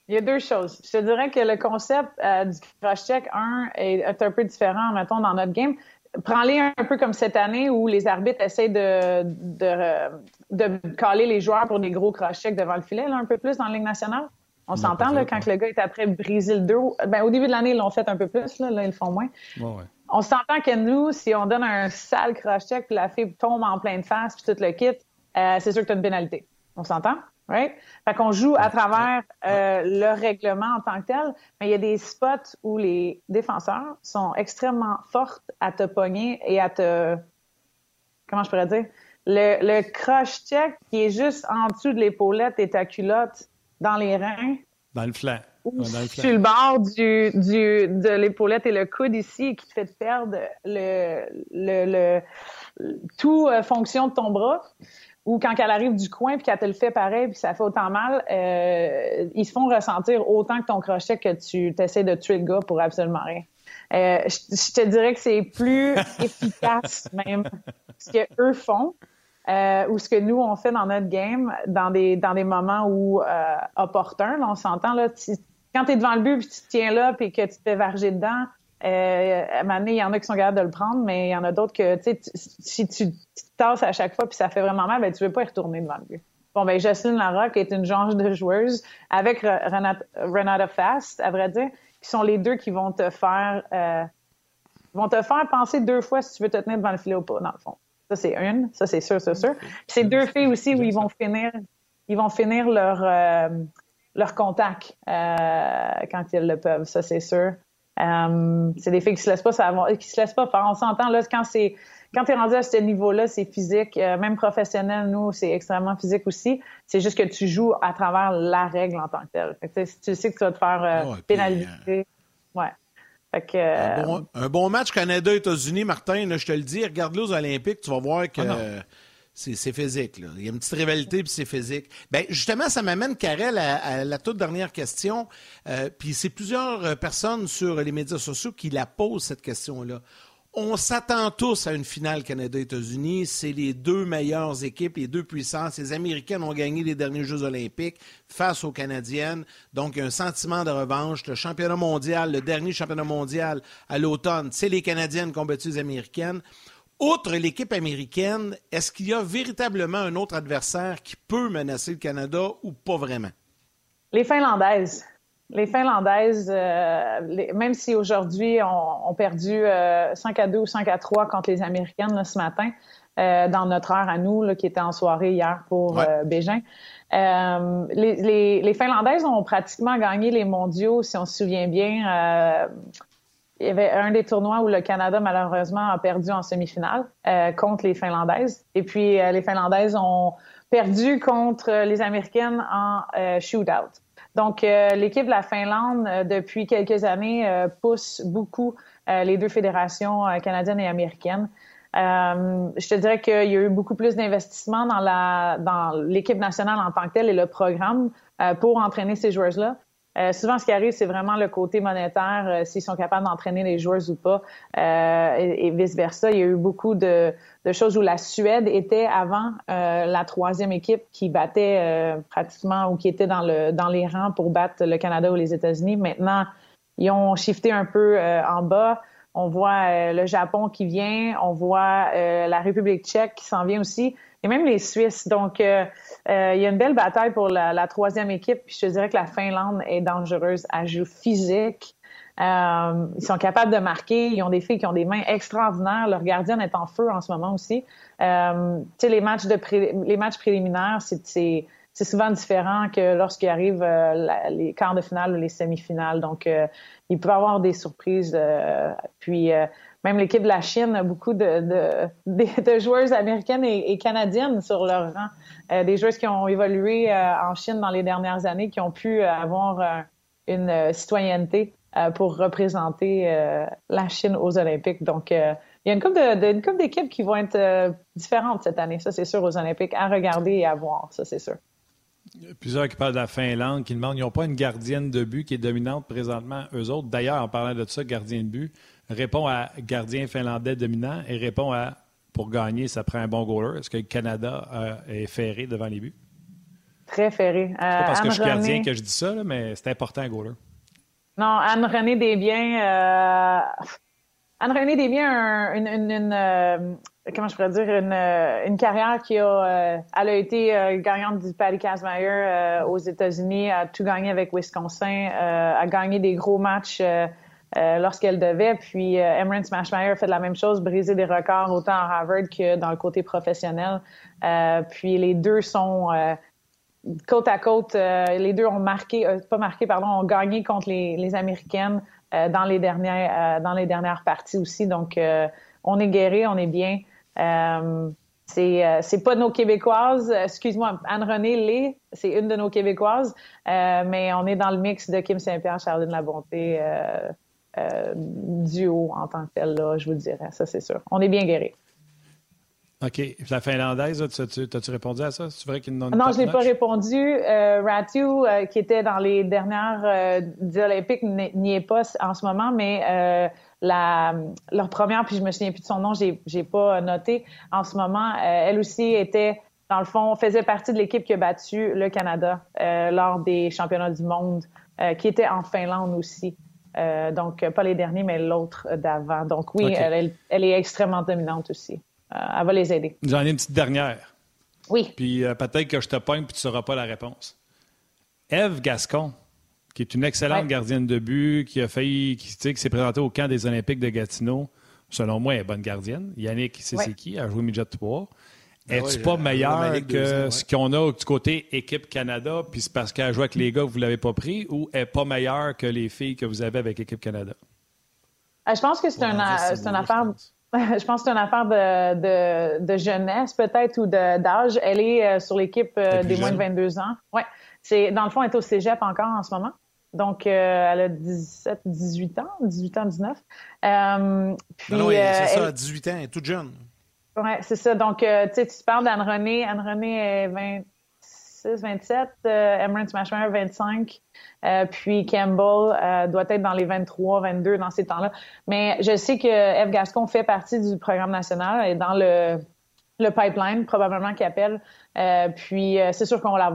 Il y a deux choses. Je te dirais que le concept euh, du cross-check, un, est, un peu différent, mettons, dans notre game. Prends-les un peu comme cette année où les arbitres essayent de, de, de caler les joueurs pour des gros cross-checks devant le filet, là, un peu plus dans la Ligue nationale. On s'entend, là, quand le gars est après briser le dos. Ben, au début de l'année, ils l'ont fait un peu plus, là, là ils le font moins. On s'entend que nous, si on donne un sale cross-check, puis la fille tombe en pleine face, puis tout le kit, euh, c'est sûr que tu as une pénalité. On s'entend? Right? Fait qu'on joue à travers euh, le règlement en tant que tel, mais il y a des spots où les défenseurs sont extrêmement fortes à te pogner et à te... Comment je pourrais dire? Le, le crush check qui est juste en dessous de l'épaulette et ta culotte dans les reins. Dans le flanc. Ou sur le bord du, du, de l'épaulette et le coude ici qui te fait perdre le, le, le, tout euh, fonction de ton bras ou quand elle arrive du coin puis qu'elle te le fait pareil puis ça fait autant mal, euh, ils se font ressentir autant que ton crochet que tu essaies de tuer le gars pour absolument rien. Euh, je, te dirais que c'est plus efficace même ce que eux font euh, ou ce que nous on fait dans notre game dans des dans des moments où opportuns. on s'entend là. quand tu es devant le but puis tu te tiens là puis que tu te fais varger dedans, euh, à un moment donné, il y en a qui sont capables de le prendre, mais il y en a d'autres que, tu sais, si tu, tasses à chaque fois puis ça fait vraiment mal, ben, tu veux pas y retourner devant le but. Bon, ben, Jocelyne Larocque est une genre de joueuse avec Renata, Renata Fast, à vrai dire, qui sont les deux qui vont te faire, euh, vont te faire penser deux fois si tu veux te tenir devant le filet ou pas, dans le fond. Ça, c'est une. Ça, c'est sûr, c'est sûr. Puis c'est deux filles aussi où ils vont finir, ils vont finir leur, euh, leur contact, euh, quand ils le peuvent. Ça, c'est sûr. Euh, c'est des filles qui se laissent pas savoir, qui se laissent pas faire. On s'entend là quand c'est quand tu es rendu à ce niveau-là, c'est physique, euh, même professionnel, nous, c'est extrêmement physique aussi. C'est juste que tu joues à travers la règle en tant que telle. Fait si tu sais que tu vas te faire euh, pénaliser. ouais. Fait que, un, bon, match Canada-États-Unis, Martin, je te le dis, regarde-le aux Olympiques, tu vas voir que ah c'est physique. Là. Il y a une petite rivalité, puis c'est physique. Ben, justement, ça m'amène, Karel, à, la toute dernière question. Euh, puis c'est plusieurs euh, personnes sur les médias sociaux qui la posent, cette question-là. On s'attend tous à une finale Canada-États-Unis. C'est les deux meilleures équipes, les deux puissances. Les Américaines ont gagné les derniers Jeux olympiques face aux Canadiennes. Donc, un sentiment de revanche. Le championnat mondial, le dernier championnat mondial à l'automne, c'est les Canadiennes qui ont battu les Américaines. Outre l'équipe américaine, est-ce qu'il y a véritablement un autre adversaire qui peut menacer le Canada ou pas vraiment? Les Finlandaises. Les Finlandaises, euh, même si aujourd'hui on, a perdu 5 euh, à 2 ou 5 à 3 contre les Américaines ce matin, euh, dans notre heure à nous, qui était en soirée hier pour Bégin. Les, les, Finlandaises ont pratiquement gagné les mondiaux, si on se souvient bien, il y avait un des tournois où le Canada, malheureusement, a perdu en demi-finale euh, contre les Finlandaises. Et puis, euh, les Finlandaises ont perdu contre les Américaines en euh, shootout. Donc, l'équipe de la Finlande, depuis quelques années, pousse beaucoup les deux fédérations canadiennes et américaines. je te dirais qu'il y a eu beaucoup plus d'investissement dans la dans l'équipe nationale en tant que telle et le programme pour entraîner ces joueuses-là. Euh, souvent, ce qui arrive, c'est vraiment le côté monétaire, euh, s'ils sont capables d'entraîner les joueurs ou pas, euh, et, vice-versa. Il y a eu beaucoup de, choses où la Suède était avant la troisième équipe qui battait pratiquement ou qui était dans, le, dans les rangs pour battre le Canada ou les États-Unis. Maintenant, ils ont shifté un peu en bas. On voit le Japon qui vient, on voit la République tchèque qui s'en vient aussi et même les Suisses. Donc, euh, euh, il y a une belle bataille pour la, troisième équipe. Puis je te dirais que la Finlande est dangereuse à jouer physique. Euh, ils sont capables de marquer. Ils ont des filles qui ont des mains extraordinaires. Leur gardienne est en feu en ce moment aussi. tu sais, les matchs de les matchs préliminaires, c'est c'est souvent différent que lorsqu'il arrive les quarts de finale ou les semi-finales. Donc, il peut y avoir des surprises. puis, même l'équipe de la Chine a beaucoup de, de, de, joueuses américaines et, canadiennes sur leur rang. des joueuses qui ont évolué en Chine dans les dernières années, qui ont pu avoir une citoyenneté pour représenter la Chine aux Olympiques. Donc, il y a une couple de, d'équipes qui vont être euh, différentes cette année, ça c'est sûr, aux Olympiques, à regarder et à voir, ça c'est sûr. Plusieurs qui parlent de la Finlande, qui demandent, ils n'ont pas une gardienne de but qui est dominante présentement, eux autres? D'ailleurs, en parlant de ça, gardien de but, répond à gardien finlandais dominant et répond à, pour gagner, ça prend un bon goaler. Est-ce que le Canada euh, est ferré devant les buts? Très ferré. C'est pas parce que je suis gardien que je dis ça, mais c'est important, un goaler. Non, Anne-Renée Desbiens... Euh Anne-Renée Desbiens, une, une, une euh, comment je pourrais dire, une, euh, une carrière qui a, euh, elle a été gagnante du Patty Kazmaier aux États-Unis, a tout gagné avec Wisconsin, a gagné des gros matchs lorsqu'elle devait. Puis Emryn Smashmeyer a fait la même chose, briser des records autant à Harvard que dans le côté professionnel. puis les deux sont côte à côte. les deux ont marqué, pas marqué, pardon, ont gagné contre les, les Américaines. Euh, dans les dernières euh, dans les dernières parties aussi. Donc, euh, on est guéri, on est bien. C'est c'est pas nos Québécoises. Excuse-moi, Anne-Renée Lé, c'est une de nos Québécoises, mais on est dans le mix de Kim Saint-Pierre, Charline Labonté, duo en tant que tel, là, je vous dirais. Ça, c'est sûr. On est bien guéri. OK. La finlandaise, as-tu répondu à ça? C'est vrai qu'il Non, je n'ai pas répondu. Euh, Ratu, euh, qui était dans les dernières euh, Olympiques, n'y est pas en ce moment, mais euh, la, leur première, puis je me souviens plus de son nom, j'ai, j'ai pas noté en ce moment. elle aussi était, dans le fond, faisait partie de l'équipe qui a battu le Canada lors des championnats du monde, qui était en Finlande aussi. donc, pas les derniers, mais l'autre d'avant. Donc, oui, elle, elle est extrêmement dominante aussi. Euh, elle va les aider. J'en ai une petite dernière. Oui. Puis euh, peut-être que je te pogne puis tu ne sauras pas la réponse. Eve Gascon, qui est une excellente gardienne de but, qui a failli, qui, qui s'est présentée au camp des Olympiques de Gatineau. Selon moi, elle est bonne gardienne. Yannick, c'est qui? Elle a joué midget 3. Ben Es-tu pas meilleur que ce qu'on a du côté équipe Canada, puis c'est parce qu'elle a joué avec les gars que vous ne l'avez pas pris, ou est pas meilleure que les filles que vous avez avec équipe Canada? Euh, je pense que c'est une affaire. je pense que c'est une affaire de, de, de jeunesse peut-être ou d'âge. Elle est euh, sur l'équipe euh, des moins de 22 ans. Ouais. C'est dans le fond, elle est au cégep encore en ce moment. Donc, euh, elle a 17, 18 ans, 18 ans, 19. puis, non, c'est ça, 18 ans, elle est toute jeune. Oui, c'est ça. Donc, tu sais, tu parles d'Anne-Renée. Anne-Renée est 20, 26, 27, euh, Smashmeyer 25, euh, puis Campbell euh, doit être dans les 23, 22 dans ces temps-là. Mais je sais que Eve Gascon fait partie du programme national et dans le, le pipeline, probablement qu'il appelle. Euh, puis c'est sûr qu'on va la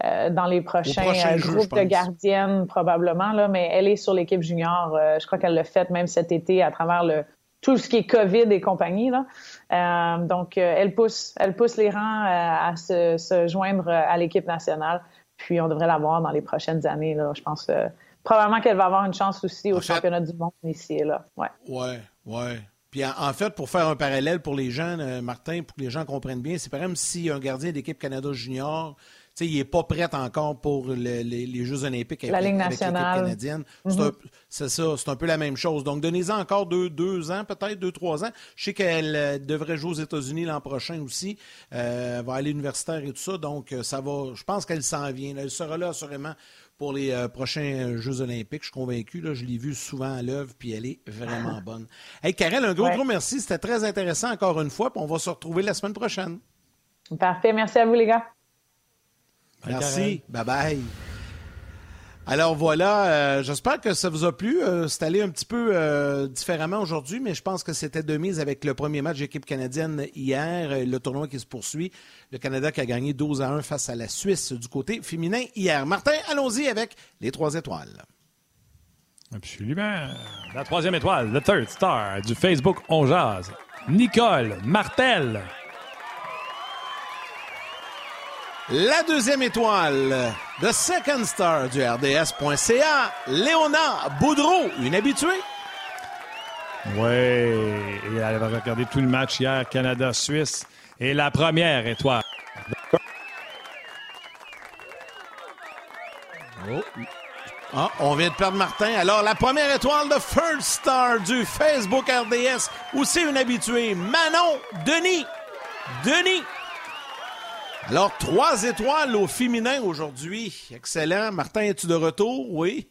voir dans les prochains groupes de gardiennes, probablement, là, mais elle est sur l'équipe junior. je crois qu'elle l'a fait même cet été à travers le tout ce qui est COVID et compagnie. Là. Euh, donc, euh, elle pousse, elle pousse les rangs euh, à se, joindre à l'équipe nationale. Puis, on devrait la voir dans les prochaines années. Là, je pense probablement qu'elle va avoir une chance aussi au championnat du monde ici et là. Ouais, ouais. ouais. Puis en, fait, pour faire un parallèle pour les gens, Martin, pour que les gens comprennent bien, c'est par exemple si un gardien d'équipe Canada junior il n'est pas prêt encore pour les, Jeux olympiques la avec, l'équipe canadienne. Mm-hmm. C'est ça, c'est un peu la même chose. Donc, donnez-en encore deux, deux ans, peut-être deux, trois ans. Je sais qu'elle euh, devrait jouer aux États-Unis l'an prochain aussi. Euh, elle va aller universitaire et tout ça. Donc, euh, ça va. Je pense qu'elle s'en vient. Elle sera là assurément pour les prochains Jeux olympiques. Je suis convaincu. Là, je l'ai vue souvent à l'œuvre, puis elle est vraiment bonne. Hey, Karel, un gros, gros merci. C'était très intéressant encore une fois. Puis on va se retrouver la semaine prochaine. Parfait. Merci à vous, les gars. Merci. Bye bye. Alors voilà, euh, j'espère que ça vous a plu. Euh, c'est allé un petit peu euh, différemment aujourd'hui, mais je pense que c'était de mise avec le premier match d'équipe canadienne hier, le tournoi qui se poursuit. Le Canada qui a gagné 12 à 1 face à la Suisse du côté féminin hier. Martin, allons-y avec les trois étoiles. Absolument. La troisième étoile, le third star du Facebook On Jazz, Nicole Martel. La deuxième étoile, The Second Star du RDS.ca, Léona Boudreau, une habituée? Oui, elle a regardé tout le match hier, Canada-Suisse. Et la première étoile, Oh. Ah, on vient de perdre Martin. Alors, la première étoile de First Star du Facebook RDS, aussi une habituée, Manon Denis. Denis. Alors, trois étoiles au féminin aujourd'hui. Excellent. Martin, es-tu de retour? Oui.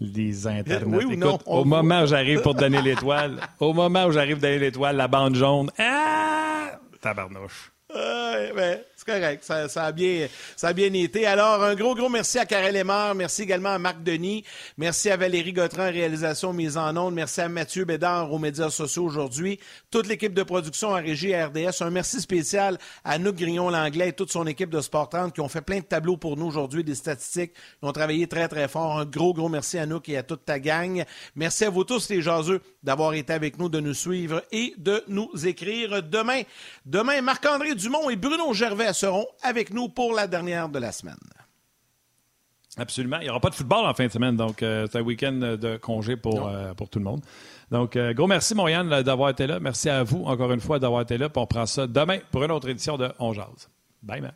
Les internets. Oui ou non? au moment où j'arrive pour te donner l'étoile, au moment où j'arrive donner l'étoile, la bande jaune, ah! Tabarnouche. Ben, c'est correct. Ça, a bien, ça a bien été. Alors, un gros, gros merci à Karel Lemar. Merci également à Marc Denis. Merci à Valérie Gautran, réalisation mise en onde. Merci à Mathieu Bédard aux médias sociaux aujourd'hui. Toute l'équipe de production à Régie RDS. Un merci spécial à Nouk Grignon-Langlais et toute son équipe de Sport 30 qui ont fait plein de tableaux pour nous aujourd'hui, des statistiques. Ils ont travaillé très, très fort. Un gros, gros merci à Nouk et à toute ta gang. Merci à vous tous, les jaseux, d'avoir été avec nous, de nous suivre et de nous écrire demain. Demain, Marc-André Dumont et Bruno Gervais seront avec nous pour la dernière de la semaine. Absolument. Il n'y aura pas de football en fin de semaine, donc euh, c'est un week-end de congé pour, euh, pour tout le monde. Donc, euh, gros merci, Moriane, d'avoir été là. Merci à vous, encore une fois, d'avoir été là. Puis on prend ça demain pour une autre édition de On Jazz. Bye, man.